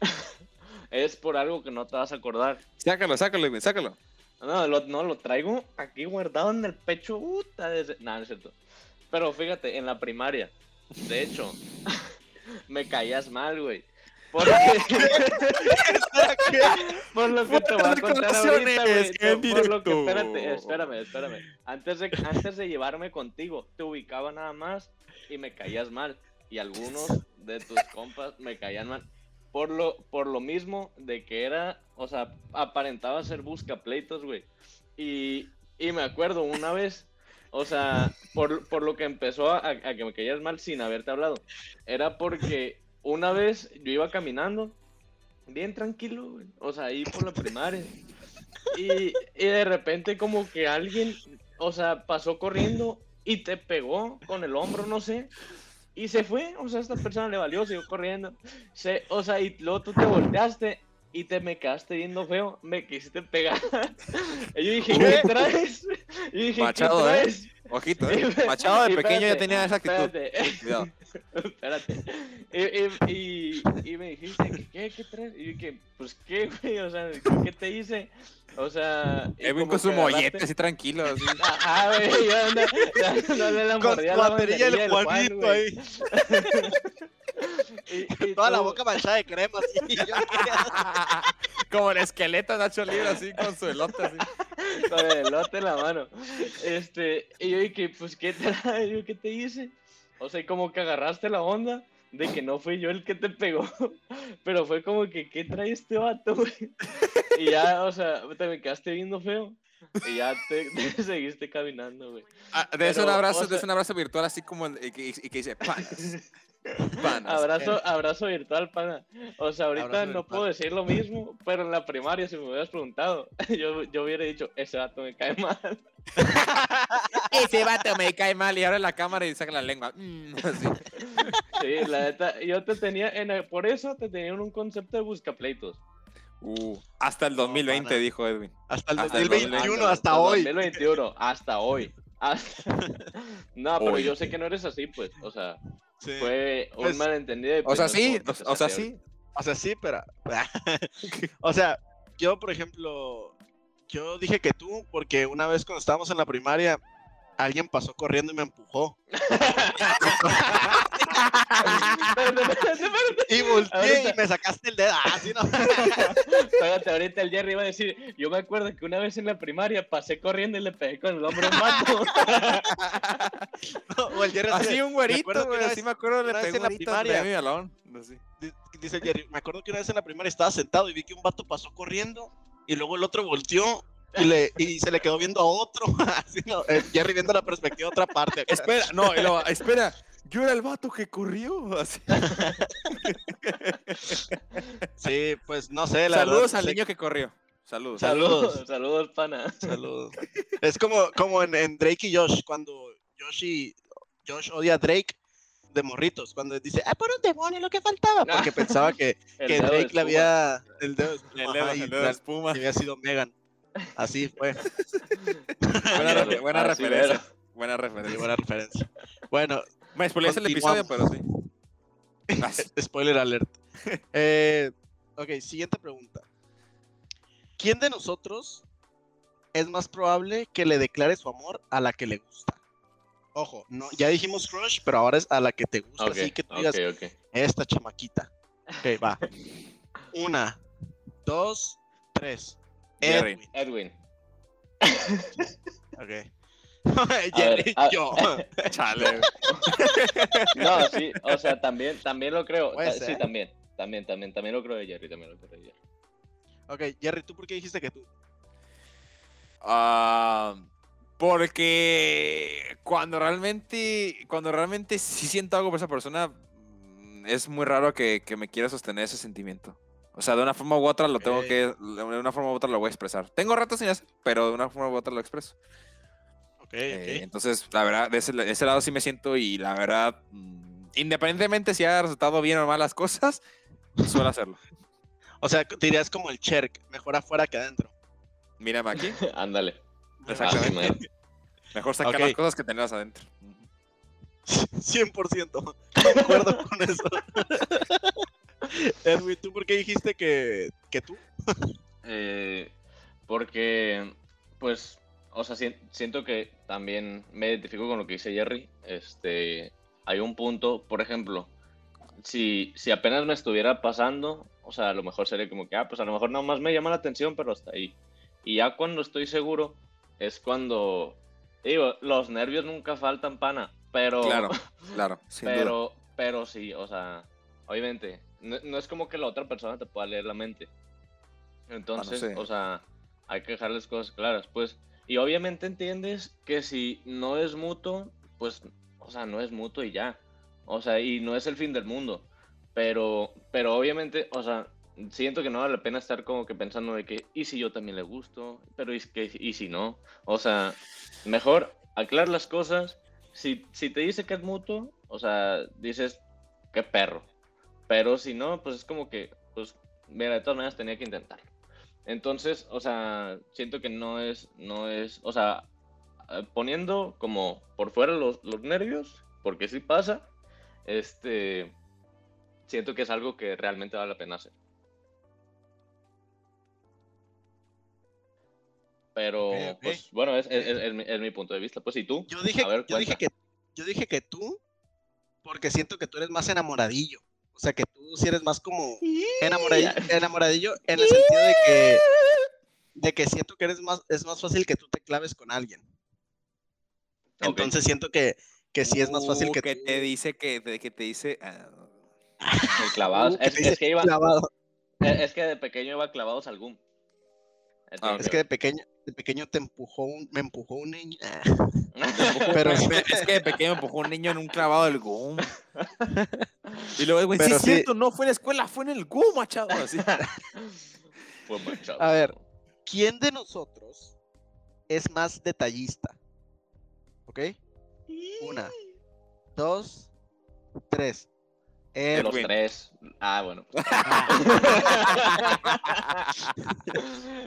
es por algo que no te vas a acordar. Sácalo, sácalo, sácalo. No, lo, no, lo traigo aquí guardado en el pecho. Desde... No, no es cierto. Pero fíjate, en la primaria, de hecho, me caías mal, güey. Porque... por lo que te voy a contar ahorita, güey. En Por, por lo que, espérate, espérame, espérame. Antes de, antes de llevarme contigo, te ubicaba nada más y me caías mal. Y algunos de tus compas me caían mal. Por lo, por lo mismo de que era, o sea, aparentaba ser buscapleitos, güey. Y, y me acuerdo una vez, o sea, por, por lo que empezó a, a que me caías mal sin haberte hablado, era porque una vez yo iba caminando, bien tranquilo, güey, o sea, ahí por la primaria. Y, y de repente como que alguien, o sea, pasó corriendo y te pegó con el hombro, no sé. Y se fue, o sea, a esta persona le valió, siguió corriendo. Se, o sea, y luego tú te volteaste y te me quedaste viendo feo, me quisiste pegar. Y yo dije, ¿qué traes? Y dije, Machado, ¿qué ¿eh? Ojito, ¿eh? Machado de pequeño ya espérate, tenía esa actitud. Espérate, Cuidado. espérate. Y, y, y, y me dijiste, ¿qué, qué, qué traes? Y dije, pues, ¿qué, güey? O sea, ¿qué te hice? O sea... Edwin con su mollete, así tranquilo. Así. Ajá, güey, yo ando, ya dándole la Con mordida su a la batería el Juanito ahí. Y- y Toda la boca manchada de crema, así. yo- Como el esqueleto Nacho Libre, así con su elote. Así. con el elote en la mano. Este, y yo dije, pues, ¿qué te, yo, ¿qué te hice? O sea, como que agarraste la onda de que no fui yo el que te pegó, pero fue como que, ¿qué trae este vato, güey? Y ya, o sea, te me quedaste viendo feo. Y ya te, te seguiste caminando, güey. Ah, de eso un abrazo, o de sea- eso un abrazo virtual, así como el, y, que, y que dice panas. Panas. Abrazo, abrazo virtual, pana. O sea, ahorita Abrazo no virtual. puedo decir lo mismo, pero en la primaria, si me hubieras preguntado, yo, yo hubiera dicho, ese vato me cae mal. Ese vato me cae mal y abre la cámara y saca la lengua. Mm, así. Sí, la neta, yo te tenía, en el- por eso te tenía en un concepto de buscapleitos. Uh, hasta el 2020, pana. dijo Edwin. Hasta el Hasta el 2021, hasta, el hoy. 2021, hasta hoy. Hasta- No, pero Hoy. yo sé que no eres así, pues. O sea, Sí. Fue un Pues, malentendido. O pues sea, sí, o, o sea, sí. O sea, sí, pero. o sea, yo, por ejemplo, yo dije que tú, porque una vez cuando estábamos en la primaria, alguien pasó corriendo y me empujó. Y volteé Ahorita- y me sacaste el dedo. Ah, sí, no. Espérate, ahorita el Jerry iba a decir, yo me acuerdo que una vez en la primaria pasé corriendo y le pegué con el hombro un vato. o el Jerry así un me acuerdo güerito, güey. Así me acuerdo, le pegó en la primaria. a mi balón. Así. di- Dice el Jerry, me acuerdo que una vez en la primaria estaba sentado y vi que un vato pasó corriendo y luego el otro volteó y, le, y se le quedó viendo a otro. Así, no, el Jerry viendo la perspectiva de otra parte. Espera, no, luego, espera. Yo era el vato que corrió. Así. Sí, pues no sé. La Saludos verdad, al niño que corrió. Saludos. Saludos. Saludos, pana. Saludos. Es como, como en, en Drake y Josh, cuando Josh, y- Josh odia a Drake de morritos, cuando dice, ah, por un demonio, lo que faltaba, porque pensaba que, que Drake le había, el dedo de espuma, El dedo, el de espuma. y había sido Megan. Así fue, Buena, referencia. Buena sí, referencia. buena referencia. Bueno, Me spoileaste el episodio, pero sí. Spoiler alert. Eh, ok, siguiente pregunta. ¿Quién de nosotros es más probable que le declare su amor a la que le gusta? Ojo, no, ya dijimos crush, pero ahora es a la que te gusta, así que tú digas, esta chamaquita. Ok, va. Una, dos, tres. Edwin. Edwin. Ok. Jerry, a- yo. Chale. No, sí, o sea, también, también lo creo. Puede Sí, ser. también. También, también, también lo creo de Jerry, también lo creo de Jerry. Ok, Jerry, ¿tú por qué dijiste que tú? Ah, porque cuando realmente, cuando realmente sí siento algo por esa persona, mm, es muy raro que, que me quiera sostener ese sentimiento. O sea, de una forma u otra lo tengo que, de una forma u otra lo voy a expresar. Tengo ratos sin hacer, pero de una forma u otra lo expreso. Eh, entonces, la verdad, de ese, de ese lado sí me siento y la verdad, mm, independientemente si haya resultado bien o mal las cosas, suelo hacerlo. O sea, dirías como el Cherk, mejor afuera que adentro. Mírame aquí, Ándale. Exactamente. Man. mejor sacar las cosas que tenerlas adentro. 100%. Concuerdo con eso. Edwin, ¿tú por qué dijiste que, que tú? Eh, porque, pues, o sea, sien- siento que también me identifico con lo que dice Jerry. Este, hay un punto, por ejemplo, si, si apenas me estuviera pasando, o sea, a lo mejor sería como que, ah, pues a lo mejor nada más me llama la atención, pero hasta ahí. Y ya cuando estoy seguro, es cuando, digo, los nervios nunca faltan, pana, pero... Claro, claro, sin duda. pero, pero sí, o sea, obviamente, no, no es como que la otra persona te pueda leer la mente. Entonces, sí. o sea, hay que dejar las cosas claras, pues. Y obviamente entiendes que si no es mutuo, pues, o sea, no es mutuo y ya. O sea, y no es el fin del mundo. Pero, pero obviamente, o sea, siento que no vale la pena estar como que pensando de que, ¿y si yo también le gusto? Pero ¿y, que, si no? O sea, mejor aclarar las cosas. Si, si te dice que es mutuo, o sea, dices, qué perro. Pero si no, pues es como que, pues, mira, de todas maneras tenía que intentarlo. Entonces, o sea, siento que no es, no es, o sea, eh, poniendo como por fuera los, los nervios, porque sí pasa, este, siento que es algo que realmente vale la pena hacer. Pero, pues, bueno, es, es- es- es mi, es mi punto de vista. Pues, ¿y tú? Yo dije, ver, yo dije que yo dije que tú porque siento que tú eres más enamoradillo. O sea, que tú sí eres más como enamoradillo, enamoradillo en el sentido de que de que siento que eres más es más fácil que tú te claves con alguien. Entonces siento que que sí es más fácil Uh, que, que tú- te dice que, que te dice El. Uh, que es, te es dice que iba, clavado. es, es que de pequeño iba clavados al GUM. Ah, Es que de pequeño de pequeño te empujó un me empujó un niño. Pero es que de pequeño me empujó un niño en un clavado del GUM. Y luego, güey, sí es sí- cierto, no fue en la escuela, fue en el GUM, machado. Así. Fue manchado. A ver. ¿Quién de nosotros es más detallista? ¿Ok? Una, dos, tres. De los tres. Ah, bueno.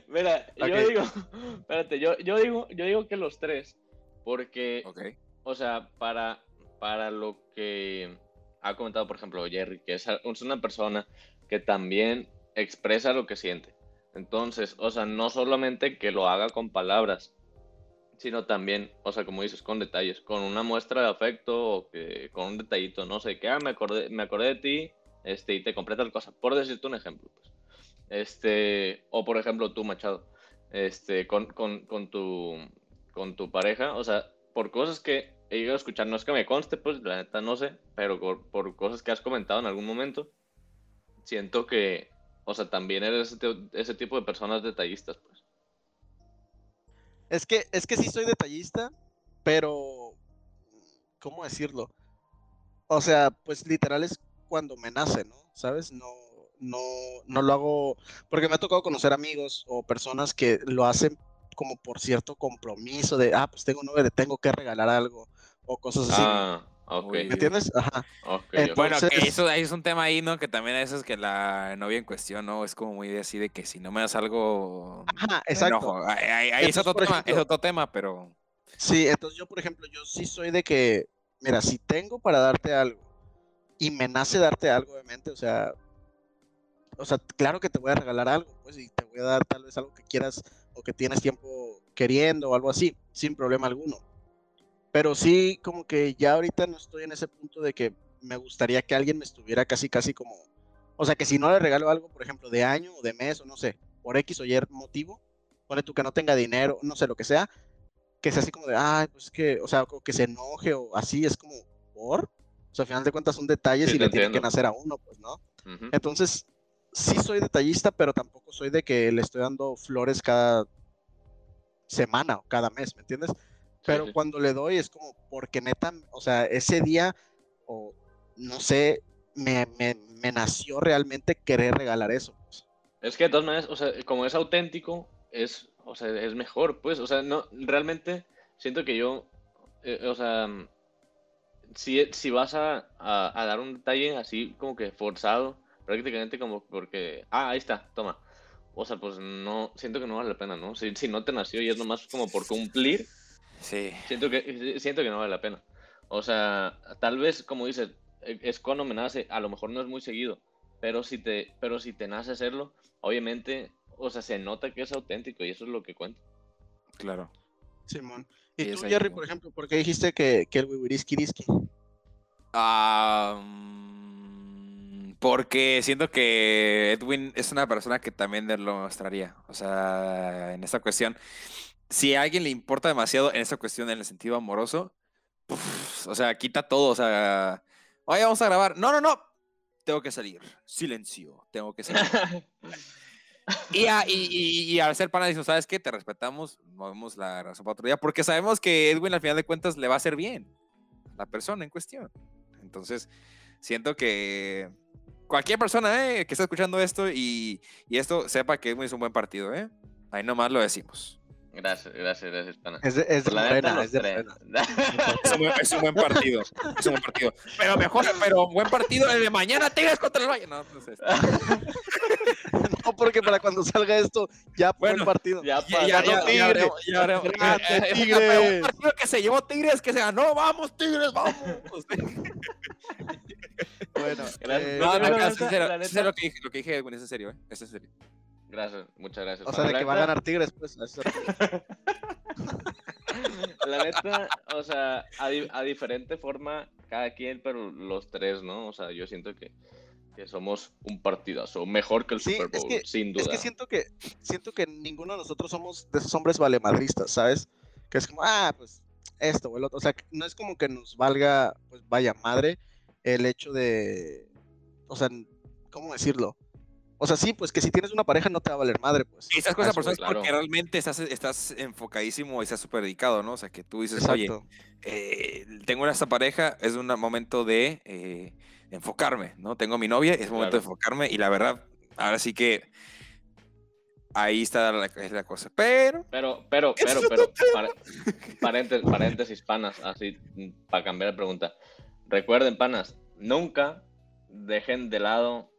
Mira, yo digo, espérate, yo, yo digo, yo digo que los tres, porque, Ok. o sea, para, para lo que, ha comentado, por ejemplo, Jerry, que es, es una persona que también expresa lo que siente. Entonces, o sea, no solamente que lo haga con palabras, sino también, o sea, como dices, con detalles, con una muestra de afecto o que con un detallito, no sé, que ah, me acordé, me acordé de ti, este, y te compré tal cosa, por decirte un ejemplo, pues. Este, o por ejemplo, tú, Machado, este, con, con, con tu, con tu pareja, o sea, por cosas que he ido a escuchar, no es que me conste, pues la neta no sé, pero por, por cosas que has comentado en algún momento, siento que, o sea, también eres ese, ese tipo de personas detallistas, pues. Es que, es que sí soy detallista, pero, ¿cómo decirlo? O sea, pues literal es cuando me nace, ¿no? ¿Sabes? No, no, no lo hago, porque me ha tocado conocer amigos o personas que lo hacen como por cierto compromiso de, ah, pues tengo un novio, le tengo que regalar algo o cosas así. Ah, ok. ¿Me entiendes? Ajá. Entonces-. Bueno, que eso ahí es un tema ahí, ¿no? Que también a veces que la novia en cuestión, ¿no? Es como muy de así de que si no me das algo. Ajá, exacto. enojo. Ahí, es otro tema, es otro tema, pero. Sí, entonces yo, por ejemplo, yo sí soy de que, mira, si tengo para darte algo y me nace darte algo, obviamente, o sea, o sea, claro que te voy a regalar algo, pues, y te voy a dar tal vez algo que quieras o que tienes tiempo queriendo o algo así, sin problema alguno. Pero sí, como que ya ahorita no estoy en ese punto de que me gustaría que alguien me estuviera casi, casi como, o sea, que si no le regalo algo, por ejemplo, de año o de mes o no sé, por X o Y motivo, pone tú que no tenga dinero, no sé lo que sea, que sea así como de, ay, pues que, o sea, o que se enoje o así, es como, ¿por? O sea, al final de cuentas son detalles Sí, y le tienen que entiendo. nacer a uno, pues, ¿no? Ujú. Entonces, sí soy detallista, pero tampoco soy de que le estoy dando flores cada semana o cada mes, ¿me entiendes? Pero sí. cuando le doy es como porque neta, o sea, ese día, o no sé, me, me, me nació realmente querer regalar eso. pues. Es que de todas maneras, o sea, como es auténtico, es, o sea, es mejor, pues, o sea, no, realmente siento que yo, eh, o sea, si, si vas a, a- a dar un detalle así como que forzado, prácticamente como porque, ah, ahí está, toma. O sea, pues no, siento que no vale la pena, ¿no? Si, si no te nació y es nomás como por cumplir, Sí. siento que, siento que no vale la pena. O sea, tal vez, como dices, e- es cuando me nace, a lo mejor no es muy seguido, pero si te, pero si te nace hacerlo, obviamente, o sea, se nota que es auténtico y eso es lo que cuenta. Claro. Simón. Y Sí, tú, ahí Jerry, por ejemplo, ¿por qué dijiste que, que el wibiriski diski? Ah, mm, porque siento que Edwin es una persona que también lo mostraría. O sea, en esta cuestión, si a alguien le importa demasiado en esta cuestión en el sentido amoroso, puf, o sea, quita todo. O sea, oye, vamos a grabar. No, no, no. Tengo que salir. Silencio. Tengo que salir. Y, a- y, y- y al ser pana, dicen, ¿sabes qué? Te respetamos, movemos la razón para otro día, porque sabemos que Edwin al final de cuentas le va a hacer bien la persona en cuestión. Entonces, siento que cualquier persona eh, que está escuchando esto y, y esto sepa que es un buen partido, ¿eh? Ahí nomás lo decimos. Gracias, gracias, gracias, pana. Es de, es de Morena, es de. Morena. Es un, buen, es un buen partido. Es un buen partido. Pero mejor, pero buen partido el de mañana Tigres contra el Valle. No, no sé. No, porque para cuando salga esto, ya fue el Bueno, partido. Ya Ya, Tigres. Un partido que se llevó Tigres, que se ganó. ¡Vamos, Tigres, vamos! Bueno, Gracias. eh, No, no, no, neta, sincero, la neta. sincero lo que dije, lo que dije, Edwin, es en serio, ¿eh? Es en serio. Gracias, muchas gracias. o sea, de que va a ganar Tigres, pues. La neta, o sea, a, di- a diferente forma cada quien, pero los tres, ¿no? O sea, yo siento que, que somos un partidazo, mejor que el Sí, Super es Bowl, que- sin duda. Es que siento que siento que ninguno de nosotros somos de esos hombres valemadristas, ¿sabes? Que es como, ah, pues esto o el otro. O sea, no es como que nos valga, pues vaya madre, el hecho de, o sea, ¿cómo decirlo? O sea, sí, pues que si tienes una pareja no te va a valer madre, pues. Y estas a cosas eso por claro. porque realmente estás, estás enfocadísimo y estás súper dedicado, ¿no? O sea, que tú dices, oye, eh, tengo esta pareja, es un momento de eh, enfocarme, ¿no? Tengo mi novia, es momento de enfocarme y la verdad, ahora sí que ahí está la, es la cosa. Pero, Pero, pero, pero, pero, paréntesis, paréntesis, panas, así, para cambiar de pregunta. Recuerden, panas, nunca dejen de lado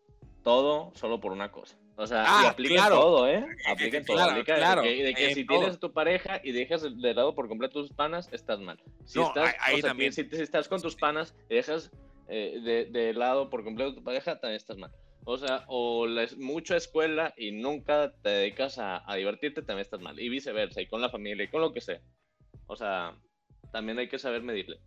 todo solo por una cosa. O sea, y Ah, apliquen claro. todo, ¿eh? Apliquen todo. claro, Aplica de claro, que, de que en si todo. tienes tu pareja y dejas de lado por completo tus panas, estás mal. Si No, estás, ahí- sea, también. Si, si estás con tus panas y dejas eh, de, de lado por completo tu pareja, también estás mal. O sea, o la es- mucho escuela y nunca te dedicas a, a divertirte, también estás mal. Y viceversa, y con la familia, y con lo que sea. O sea, también hay que saber medirle.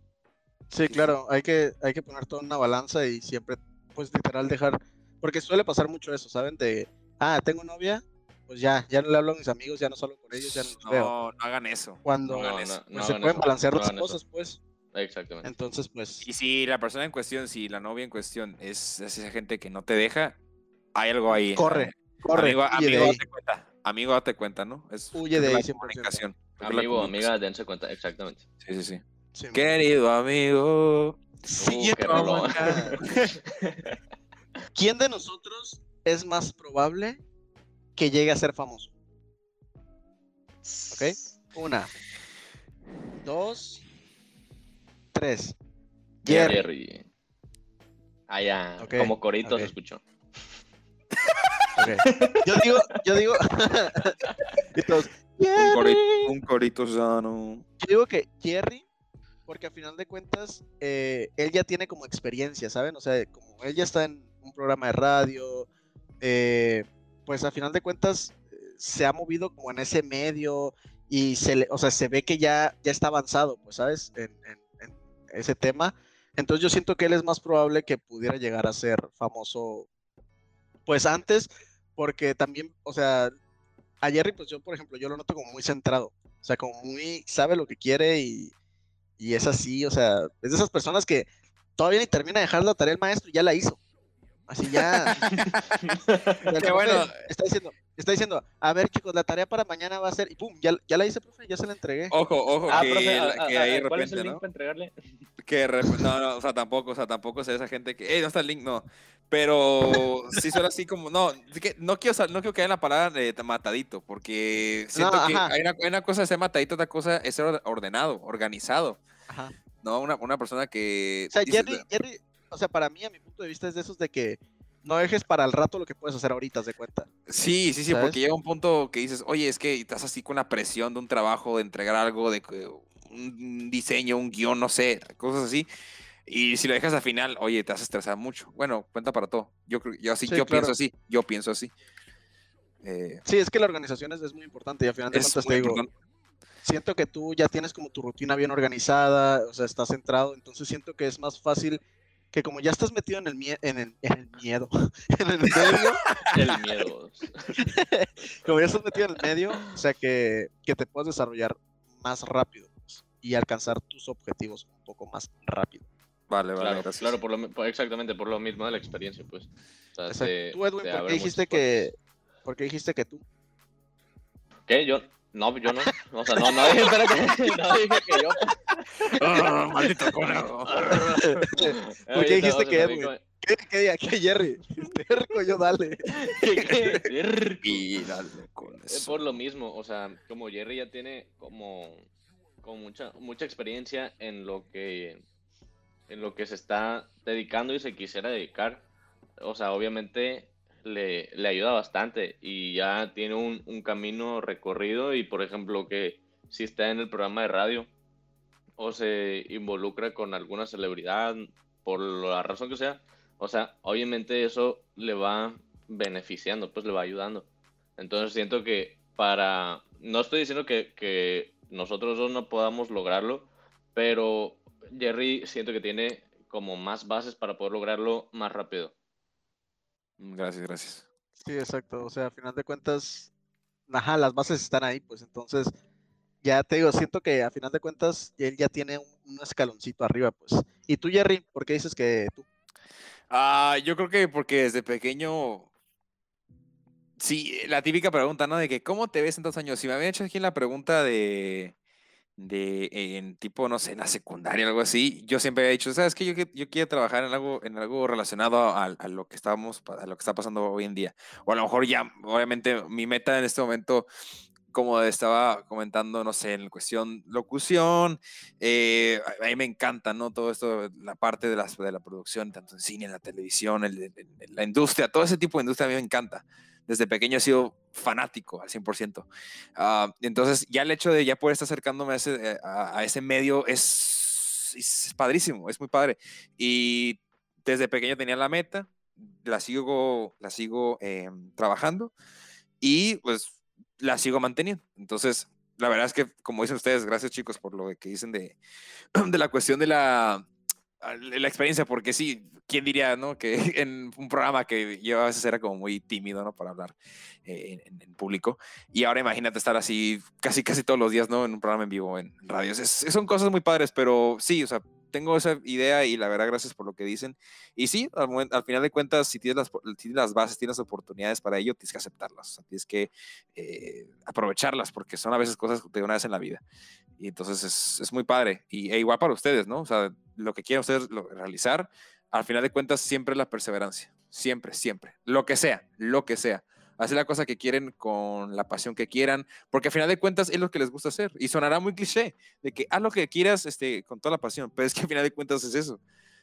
Sí, claro, hay que, hay que poner todo en una balanza y siempre, pues literal dejar, porque suele pasar mucho eso, ¿saben? De, ah, tengo novia, pues ya, ya no le hablo a mis amigos, ya no salgo con ellos, ya no los veo. No, no hagan eso. Cuando No, pues, no, pues, no se hagan pueden eso, balancear no las eso. cosas, pues. Exactamente. Entonces, pues, Y si la persona en cuestión, si la novia en cuestión es, es esa gente que no te deja, hay algo ahí. corre, eh, corre, amigo, huye amigo, ahí. date cuenta. Amigo, date cuenta, ¿no? Es Huye de ahí la 100%. comunicación. Amigo, amiga, dense cuenta, exactamente. Sí, sí, sí. Sí, Querido amigo. Uh, Siguiente. ¿Quién de nosotros es más probable que llegue a ser famoso? ¿Ok? Una, dos, tres. Jerry. Jerry. Allá, Ok, como corito se escuchó. Ok. Yo digo, yo digo. Un corito, un corito sano. Yo digo que Jerry, porque a final de cuentas, eh, él ya tiene como experiencia, ¿saben? O sea, como él ya está en un programa de radio, eh, pues a final de cuentas eh, se ha movido como en ese medio y se le, o sea, se ve que ya, ya está avanzado, pues, ¿sabes? En, ese tema. Entonces yo siento que él es más probable que pudiera llegar a ser famoso, pues antes, porque también, o sea, a Jerry, pues yo, por ejemplo, yo lo noto como muy centrado. O sea, como muy, sabe lo que quiere y, y es así, o sea, es de esas personas que todavía ni termina de dejar la tarea el maestro y ya la hizo. Así ya. Qué bueno. Está diciendo, está diciendo, a ver chicos, la tarea para mañana va a ser, y pum, ya, ya la hice, profe, ya se la entregué. Ojo, ojo, Ah, que, profe, la- a- que a- ahí de ¿cuál es el repente, link ¿no? para entregarle? Que de repente- no, no, o sea, tampoco, o sea, tampoco es esa gente que, hey, no está el link, no. Pero sí suena así como, no, que no quiero, no quiero caer en la palabra de matadito, porque siento que hay una, hay una cosa es ser matadito, otra cosa es ser or- ordenado, organizado, Ajá. ¿no? Una, una persona que... O sea, dices, Jerry, Jerry, o sea, para mí, a mi punto de vista, es de esos de que no dejes para el rato lo que puedes hacer ahorita, de cuenta. Sí, sí, sí, ¿sabes? porque llega un punto que dices, oye, es que estás así con la presión de un trabajo, de entregar algo, de un diseño, un guion, no sé, cosas así. Y si lo dejas al final, oye, te hace estresar mucho. Bueno, cuenta para todo. Yo creo, yo así, Sí, yo claro. pienso así, yo pienso así. Eh, Sí, es que la organización es, es muy importante y al final de cuentas te digo, importante. siento que tú ya tienes como tu rutina bien organizada, o sea, estás centrado, entonces siento que es más fácil que como ya estás metido en el, mie- en el, en el miedo, en el medio, El miedo. como ya estás metido en el medio, o sea, que, que te puedas desarrollar más rápido pues, y alcanzar tus objetivos un poco más rápido. Vale, vale, Claro, gracias. claro por lo, exactamente por lo mismo de la experiencia, pues. O sea, Exacto. te- tú, Edwin, ¿por qué dijiste que, por qué dijiste que tú? ¿Qué? Yo. No, yo no. O sea, no, no dije, espérate, no dije que yo. Ah, maldito conejo. ¿Por qué dijiste que Edwin? ¿Qué, qué? ¿Qué, Jerry? Terco, yo dale. Edwin? Y dale con Es eso. por lo mismo, o sea, como Jerry ya tiene como, como mucha, mucha experiencia en lo que en lo que se está dedicando y se quisiera dedicar. O sea, obviamente le, le ayuda bastante y ya tiene un, camino recorrido y por ejemplo que si está en el programa de radio o se involucra con alguna celebridad por la razón que sea, o sea, obviamente eso le va beneficiando, pues le va ayudando. Entonces siento que para, no estoy diciendo que, que nosotros dos no podamos lograrlo, pero Jerry siento que tiene como más bases para poder lograrlo más rápido. Gracias, gracias. Sí, exacto. O sea, a final de cuentas, ajá, las bases están ahí, pues entonces, ya te digo, siento que a final de cuentas él ya tiene un, un escaloncito arriba, pues. Y tú, Jerry, ¿por qué dices que tú? Ah, yo creo que porque desde pequeño. Sí, la típica pregunta, ¿no? De que, ¿cómo te ves en dos años? Si me habían hecho aquí la pregunta de. De en tipo, no sé, en la secundaria algo así, yo siempre he dicho, ¿sabes que- yo quiero trabajar en algo, en algo relacionado a, lo que estamos, pa- a lo que está pasando hoy en día. O a lo mejor ya, obviamente, mi meta en este momento como estaba comentando, no sé, en cuestión locución, eh, a a mí me encanta, ¿no? Todo esto, la parte de, las, de la producción, tanto en cine, en la televisión, el- el- el- la industria, todo ese tipo de industria a mí me encanta. Desde pequeño he sido fanático al 100%. Ah, entonces, ya el hecho de ya poder estar acercándome a ese, eh, a, a ese medio es, es padrísimo, es muy padre. Y desde pequeño tenía la meta, la sigo, la sigo eh, trabajando y pues la sigo manteniendo. Entonces, la verdad es que, como dicen ustedes, gracias chicos por lo que dicen de, de la cuestión de la, la experiencia, porque sí, ¿quién diría, no? Que en un programa que yo a veces era como muy tímido, ¿no? Para hablar eh, en, público. Y ahora imagínate estar así casi, casi todos los días, ¿no? En un programa en vivo, en radios. Es, son cosas muy padres, pero sí, o sea, tengo esa idea y la verdad, gracias por lo que dicen. Y sí, al, al final de cuentas, si tienes, las, bases, tienes oportunidades para ello, tienes que aceptarlas, tienes que eh, aprovecharlas, porque son a veces cosas de una vez en la vida. Y entonces es, es muy padre. Y e igual para ustedes, ¿no? O sea, lo que quieran ustedes realizar, al final de cuentas, siempre la perseverancia. Siempre, siempre. Lo que sea, lo que sea hacer la cosa que quieren con la pasión que quieran, porque al final de cuentas es lo que les gusta hacer. Y sonará muy cliché, de que haz lo que quieras este, con toda la pasión, pero es que al final de cuentas es eso.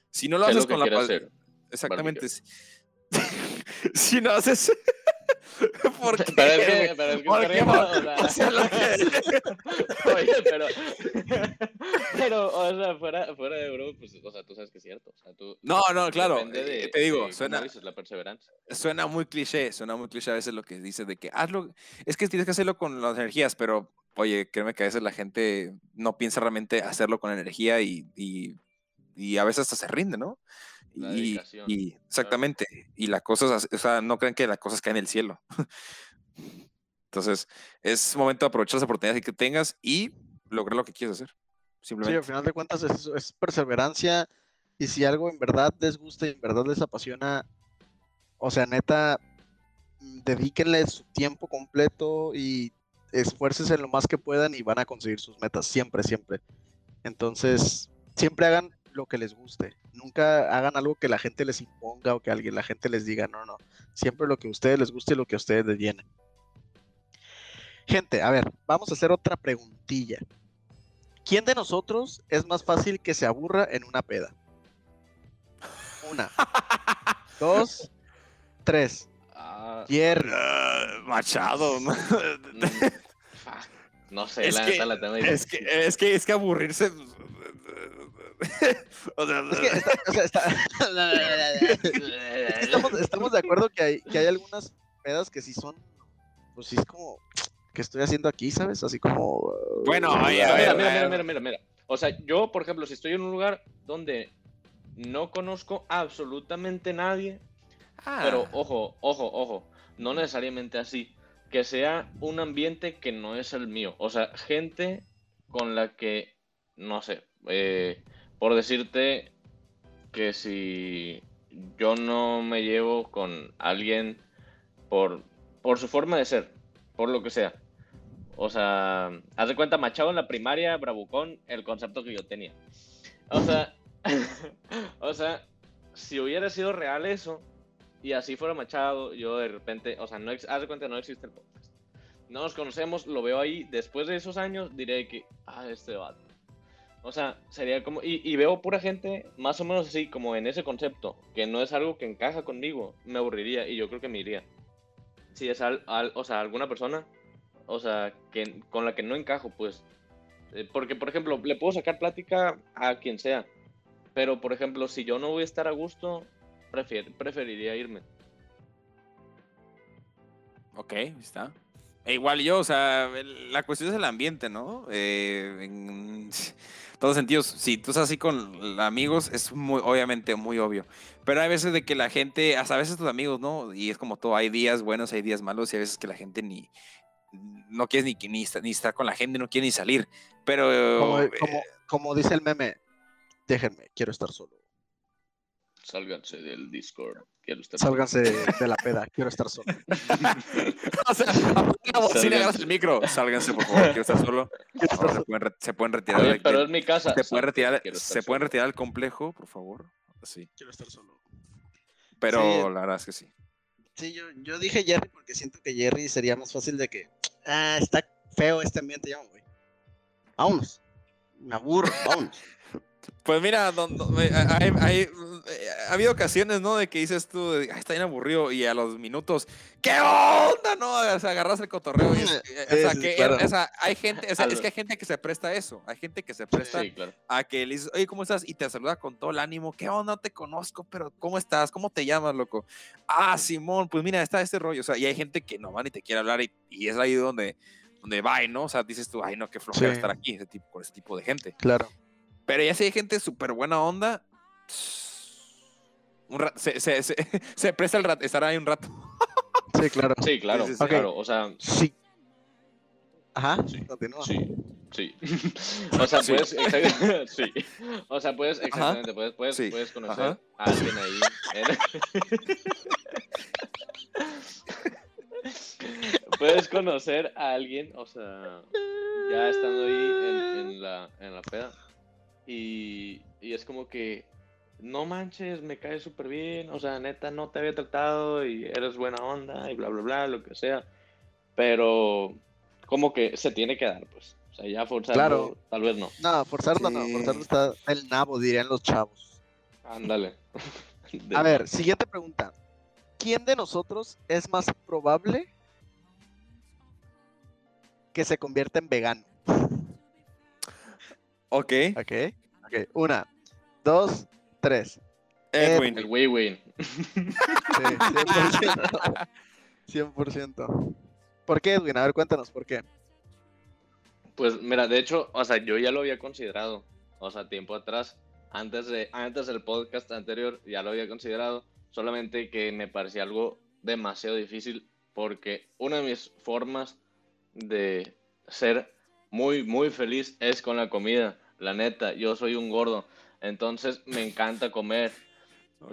Si no lo haces lo con la pasión... Exactamente. si no haces... ¿Por qué? Pero es que, pero es que ¿Por qué? O sea, lo que... Oye, pero, pero, o sea, fuera, fuera de broma, pues, o sea, tú sabes que es cierto. O sea, tú, no, no, claro, de, te digo, de, suena, dices, la perseverancia. suena muy cliché, suena muy cliché a veces lo que dice de que hazlo, es que tienes que hacerlo con las energías, pero, oye, créeme que a veces la gente no piensa realmente hacerlo con energía y, y, y a veces hasta se rinde, ¿no? Y, y, exactamente, y las cosas, o sea, no crean que las cosas caen del cielo. Entonces, es momento de aprovechar las oportunidades que tengas y lograr lo que quieres hacer. Simplemente. Sí, al final de cuentas es, es, perseverancia y si algo en verdad les gusta y en verdad les apasiona, o sea, neta, mm, dedíquenle su tiempo completo y esfuércense lo más que puedan y van a conseguir sus metas, siempre, siempre. Entonces, siempre hagan lo que les guste. Nunca hagan algo que la gente les imponga o que alguien, la gente les diga, no, no. Siempre lo que a ustedes les guste y lo que a ustedes les llene. Gente, a ver, vamos a hacer otra preguntilla. ¿Quién de nosotros es más fácil que se aburra en una peda? Una, dos, tres. Uh, Machado. Mm, no sé, es la que, la tengo es, que, es, que, es que aburrirse o sea, es que está, o sea, está... estamos, estamos, de acuerdo que hay, que hay algunas pedas que sí son, pues sí es como, que estoy haciendo aquí, sabes? Así como... Bueno, uh, mira, mira, mira, mira, mira, mira. O sea, yo, por ejemplo, si estoy en un lugar donde no conozco absolutamente nadie, ah. pero ojo, ojo, ojo, no necesariamente así, que sea un ambiente que no es el mío, o sea, gente con la que, no sé, eh, por decirte que si yo no me llevo con alguien por, por su forma de ser, por lo que sea. O sea, haz de cuenta, Machado en la primaria, Bravucón, el concepto que yo tenía. O sea, o sea, si hubiera sido real eso, y así fuera Machado, yo de repente, o sea, no, haz de cuenta, no existe el podcast. No nos conocemos, lo veo ahí, después de esos años diré que, ah, este vato o sea, sería como. Y, veo pura gente más o menos así, como en ese concepto, que no es algo que encaja conmigo, me aburriría y yo creo que me iría. Si es al, o sea, alguna persona, o sea, que, con la que no encajo, pues. Eh, porque, por ejemplo, le puedo sacar plática a quien sea, pero, por ejemplo, si yo no voy a estar a gusto, prefier, preferiría irme. Ok, está. E igual yo, o sea, la cuestión es el ambiente, ¿no? Eh, en todos sentidos, si tú estás así con amigos, es muy, obviamente muy obvio. Pero hay veces de que la gente, hasta a veces tus amigos, ¿no? Y es como todo, hay días buenos, hay días malos, y hay veces que la gente ni, no quiere ni, ni, ni estar con la gente, no quiere ni salir. Pero... Como, eh, como, como dice el meme, déjenme, quiero estar solo. Sálganse del Discord. Quiero estar Sálganse de la peda. Quiero estar solo. o sea, si le agarras el micro. Sálganse, por favor. Quiero estar solo. se, pueden, se, pueden, retirar. Oye, pero es mi casa. Se pueden retirar, se pueden retirar el complejo, por favor. Así. Quiero estar solo. Pero sí. la verdad es que sí. Sí, yo, yo dije Jerry porque siento que Jerry sería más fácil de que. Ah, está feo este ambiente ya, güey. Vámonos. Me aburro, vámonos. Pues mira, don, don, hay, hay, eh, ha habido ocasiones, ¿no? De que dices tú, "Ay, está bien aburrido, y a los minutos, ¿qué onda? No, o sea, agarras el cotorreo. y eh, o sea, sí, que, claro. o sea, hay gente, o sea, es que hay gente que se presta a eso. Hay gente que se presta Sí, claro. a que le dices, oye, ¿cómo estás? Y te saluda con todo el ánimo. ¿Qué onda? No te conozco, pero ¿cómo estás? ¿Cómo te llamas, loco? Ah, Simón, pues mira, está este rollo. O sea, y hay gente que no va ni te quiere hablar, y, y es ahí donde, donde va, ¿no? O sea, dices tú, ay, no, qué flojera Sí. estar aquí ese tipo, con ese tipo de gente. Claro. Pero ya si hay gente súper buena onda, un se, se, se, se presta el rato, estar ahí un rato. Sí, claro. Sí, claro, Sí, sí, sí. claro. O sea, Sí. Ajá. Sí. Continúa. sí, sí. O sea, puedes, sí. O sea, puedes, exactamente, puedes, puedes, Sí. puedes conocer Ajá. a alguien ahí. en- puedes conocer a alguien, o sea, ya estando ahí en, en la, en la peda. Y, y es como que, no manches, me cae súper bien. O sea, neta, no te había tratado y eres buena onda y bla, bla, bla, lo que sea. Pero como que se tiene que dar, pues. O sea, ya forzarlo, Claro. tal vez no. No, forzarlo no. Forzarlo está el nabo, dirían los chavos. Ándale. A ver, siguiente pregunta. ¿Quién de nosotros es más probable que se convierta en vegano? Ok. Ok. Ok. Una, dos, tres. Edwin. El win-win. Sí, 100%. 100%. ¿Por qué, Edwin? A ver, cuéntanos, ¿por qué? Pues mira, de hecho, o sea, yo ya lo había considerado, o sea, tiempo atrás, antes, de, antes del podcast anterior, ya lo había considerado, solamente que me parecía algo demasiado difícil porque una de mis formas de ser muy, muy feliz es con la comida, la neta, yo soy un gordo, entonces me encanta comer.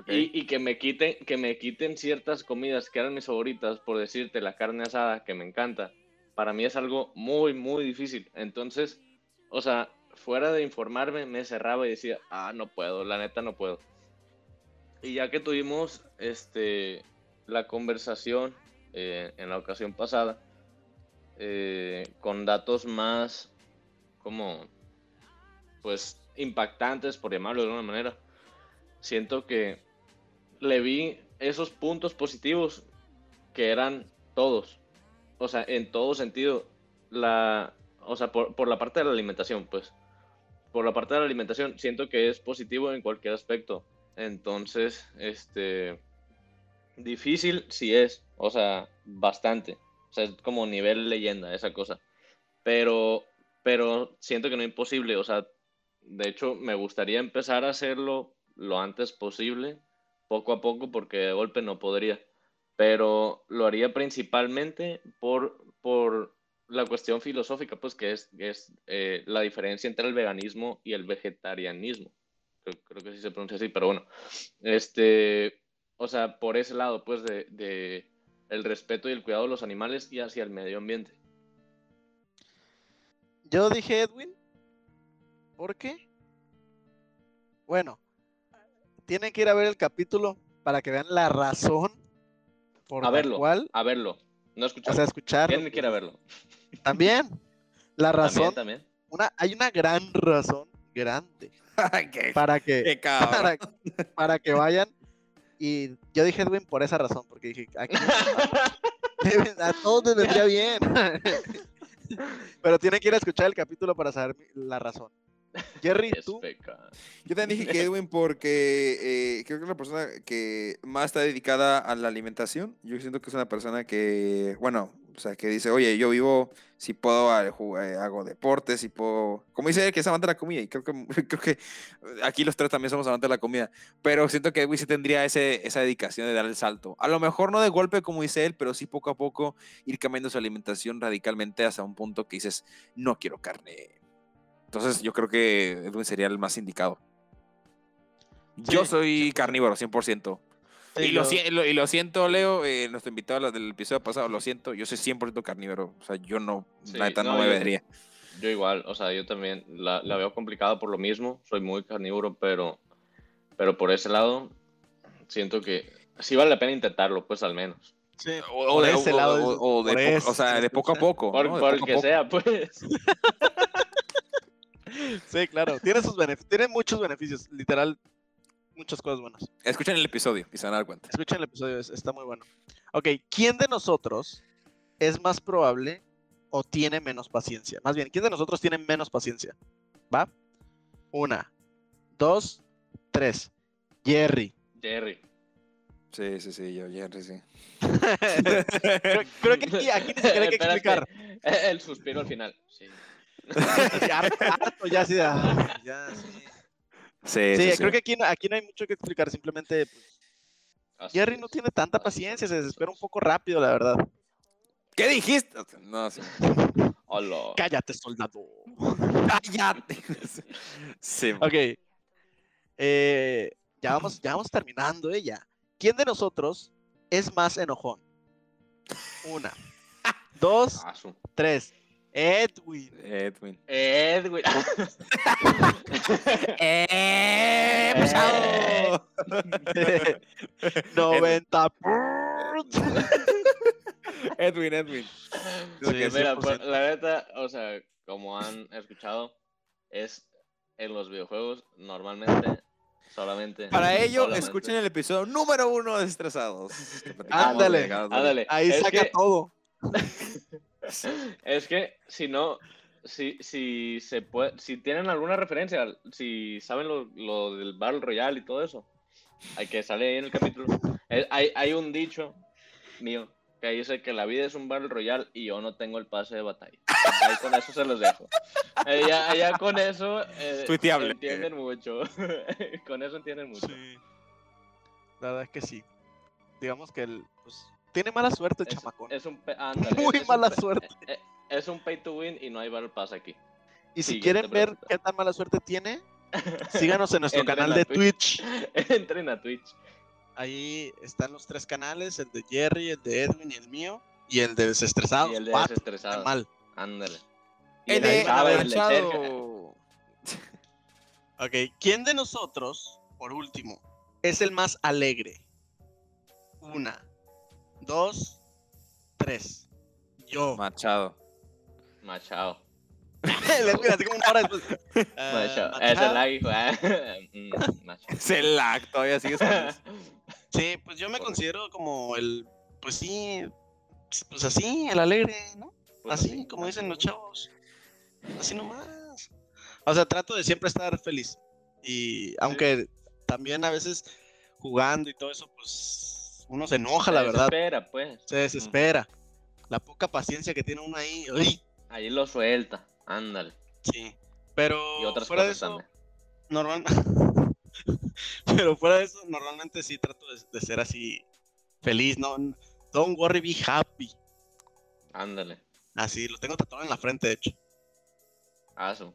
Y, y que me quiten, que me quiten ciertas comidas que eran mis favoritas, por decirte la carne asada, que me encanta, para mí es algo muy, muy difícil. Entonces, o sea, fuera de informarme, me cerraba y decía, ah, no puedo, la neta no puedo. Y ya que tuvimos este, la conversación eh, en la ocasión pasada, eh, con datos más como, pues, impactantes, por llamarlo de alguna manera, siento que le vi esos puntos positivos que eran todos. O sea, en todo sentido. La, o sea, por, por la parte de la alimentación, pues. Por la parte de la alimentación, siento que es positivo en cualquier aspecto. Entonces, este. Difícil sí es. O sea, bastante. O sea, es como nivel leyenda esa cosa. Pero, pero siento que no es imposible. O sea, de hecho, me gustaría empezar a hacerlo lo antes posible, poco a poco, porque de golpe no podría. Pero lo haría principalmente por, por la cuestión filosófica, pues que es, es eh, la diferencia entre el veganismo y el vegetarianismo. Creo, creo que sí se pronuncia así, pero bueno. Este, o sea, por ese lado, pues, de, de el respeto y el cuidado de los animales y hacia el medio ambiente. Yo dije Edwin. ¿Por qué? Bueno, tienen que ir a ver el capítulo para que vean la razón por A la verlo, cual, a verlo. No o escuchar. sea, escuchar. ¿Quién quiere verlo? También. La razón, También, también. una, hay una gran razón, grande, qué, para que, qué para, para que vayan. Y yo dije Edwin por esa razón, porque dije, aquí, a todos les vendría bien. Pero tienen que ir a escuchar el capítulo para saber la razón. Jerry, tú. Yo también dije que Edwin porque eh, creo que es la persona que más está dedicada a la alimentación. Yo siento que es una persona que, bueno, o sea, que dice, oye, yo vivo, si puedo, eh, hago deportes, si puedo... Como dice él, que es amante de la comida, y creo que, creo que aquí los tres también somos amantes de la comida, pero siento que Edwin sí tendría ese, esa dedicación de dar el salto. A lo mejor no de golpe, como dice él, pero sí poco a poco ir cambiando su alimentación radicalmente hasta un punto que dices, no quiero carne. Entonces yo creo que Edwin sería el más indicado. Yo Sí, soy carnívoro, 100%. Sí, y, lo, yo- si- lo- y lo siento, Leo, eh, nuestro invitado del episodio pasado, lo siento, yo soy 100% carnívoro. O sea, yo no, Sí, la neta, no, no, me yo- vendría. Yo igual, o sea, yo también la, la veo complicada por lo mismo. Soy muy carnívoro, pero, pero por ese lado siento que sí vale la pena intentarlo, pues al menos. sí, O, de, ese o- lado, o- o de o sea, de poco a poco. Por, por el que poco. sea, pues. Sí, claro, tiene sus beneficios, tiene muchos beneficios, literal, muchas cosas buenas. Escuchen el episodio y se van a dar cuenta. Escuchen el episodio, es- está muy bueno. Ok, ¿quién de nosotros es más probable o tiene menos paciencia? Más bien, ¿quién de nosotros tiene menos paciencia? ¿Va? Una, dos, tres. Jerry. Jerry. Sí, sí, sí, yo, Jerry, sí. creo, creo que aquí, aquí ni siquiera hay que Espérate, explicar. El suspiro al final. Sí. Harto, ya "Ay, ya, sí. Sí, Sí, sí, creo sí. que aquí, no- aquí no hay mucho que explicar. Simplemente, pues, Así Jerry no tiene tanta paciencia, se desespera un poco rápido, la verdad. ¿Qué dijiste? No, sí. Hola. Cállate, soldado. Cállate. Sí, Ok. Eh, ya, vamos, ya vamos terminando, ¿eh? Ya. ¿Quién de nosotros es más enojón? Una, dos, Ah, tres. Edwin. Edwin. Edwin. ¡Eh! pesado! 90. Edwin, Edwin. Sí, Mira, 100%. la neta, o sea, como han escuchado, es en los videojuegos normalmente solamente. Para ello, solamente- escuchen el episodio número uno de Estresados. Ándale. Ándale. Ahí es saca que- todo. Es que si no, si, si se puede, si tienen alguna referencia, si saben lo, lo del Battle Royale y todo eso, hay que sale ahí en el capítulo. Eh, Hay, hay un dicho mío que dice que la vida es un Battle Royale y yo no tengo el pase de batalla. Ahí con eso se los dejo. Eh, ya, ya con eso eh, Tuiteable. entienden mucho. con eso entienden mucho. Sí. La verdad es que sí. Digamos que el, pues, tiene mala suerte el Es, chamacón. es un ándale, Muy es mala suerte. eh, Es un pay to win y no hay Battle Pass aquí. Y si siguiente quieren ver pregunta. qué tan mala suerte tiene, síganos en nuestro canal de Twitch. Twitch. Entren a Twitch. Ahí están los tres canales, el de Jerry, el de Edwin y el mío. Y el de Desestresados. Y el de Vato, desestresado. mal. Ándale. Y El de Chava y el de Sergio. Machado. Ok, ¿quién de nosotros, por último, es el más alegre? Una, dos, tres. Yo. Machado. Machado. El Edwin, así como una hora después. Machado. Es el Machado. like, güey. Mm, Machado. Es el acto, todavía sigues con eso. Sí, pues yo me considero como el, pues sí, pues así, el alegre, ¿no? Pues así, como dicen los chavos. Así nomás. O sea, trato de siempre estar feliz. Y aunque también a veces jugando y todo eso, pues uno se enoja, la verdad. Espera, pues. Se desespera. La poca paciencia que tiene uno ahí. ¡ay! Ahí lo suelta. Ándale. Sí. Pero Y otras fuera de cosas eso, también. normal... Pero fuera de eso, normalmente sí trato de, de ser así feliz, ¿no? Don't worry, be happy. Ándale. Así, lo tengo tatuado en la frente, de hecho. Aso.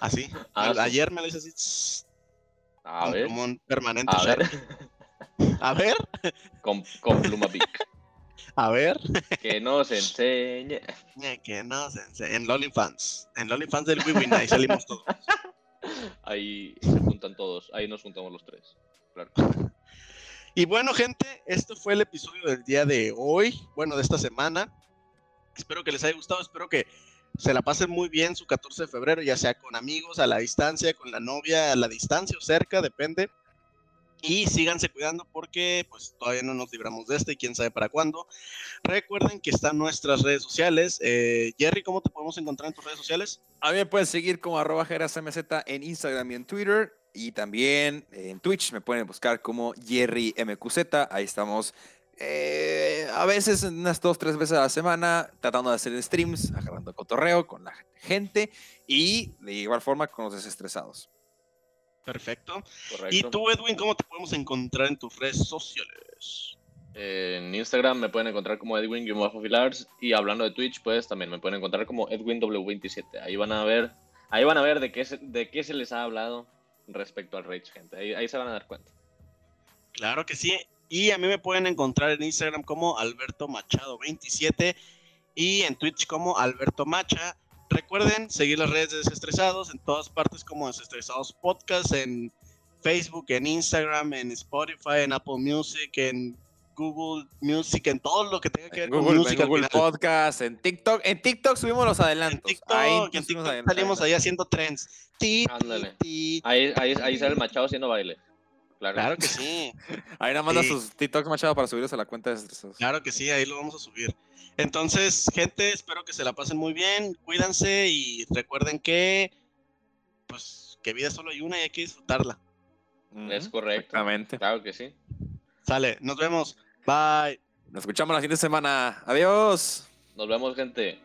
Así. Sí. Ayer me lo hice así. A ver. plumón permanente. A ver. A ver, Con, con pluma pic. a ver. Que nos enseñe. Que no sé, sé, en LOLIFans. En LOLIFans del Wiwin, ahí salimos todos. Ahí se juntan todos. Ahí nos juntamos los tres. Claro. Y bueno, gente, este fue el episodio del día de hoy, bueno, de esta semana. Espero que les haya gustado, espero que se la pasen muy bien su 14 de febrero, ya sea con amigos, a la distancia, con la novia, a la distancia o cerca, depende. Y síganse cuidando porque pues todavía no nos libramos de este y quién sabe para cuándo. Recuerden que están nuestras redes sociales. Eh, Jerry, ¿cómo te podemos encontrar en tus redes sociales? A mí me pueden seguir como arroba jerasmz en Instagram y en Twitter. Y también en Twitch me pueden buscar como Jerry MQZ. Ahí estamos eh, a veces unas dos, tres veces a la semana tratando de hacer streams, agarrando cotorreo con la gente y de igual forma con los desestresados. Perfecto. Correcto. Y tú, Edwin, ¿cómo te podemos encontrar en tus redes sociales? En Instagram me pueden encontrar como Edwin-Filars y hablando de Twitch, pues también me pueden encontrar como EdwinW27. Ahí van a ver, ahí van a ver de qué se, de qué se les ha hablado respecto al Rage, gente. Ahí, ahí se van a dar cuenta. Claro que sí. Y a mí me pueden encontrar en Instagram como Alberto Machado 27 y en Twitch como Alberto Macha. Recuerden seguir las redes de Desestresados en todas partes como Desestresados Podcast, en Facebook, en Instagram, en Spotify, en Apple Music, en Google Music, en todo lo que tenga que ver En con en música. al Google. Podcast, en TikTok. En TikTok subimos los En adelantos. TikTok, ahí en TikTok adelantos. salimos ahí haciendo trends. Ti, ti. Ahí, ahí, ahí sale el machado haciendo baile. Claro. Claro que sí. Ahí nada manda Sí. sus TikToks, Machado, para subirlos a la cuenta de Desestresados. Claro que sí, ahí lo vamos a subir. Entonces, gente, espero que se la pasen muy bien, cuídense y recuerden que, pues, que vida solo hay una y hay que disfrutarla. Es correcto. Exactamente. Claro que sí. Sale, nos vemos. Bye. Nos escuchamos la siguiente semana. Adiós. Nos vemos, gente.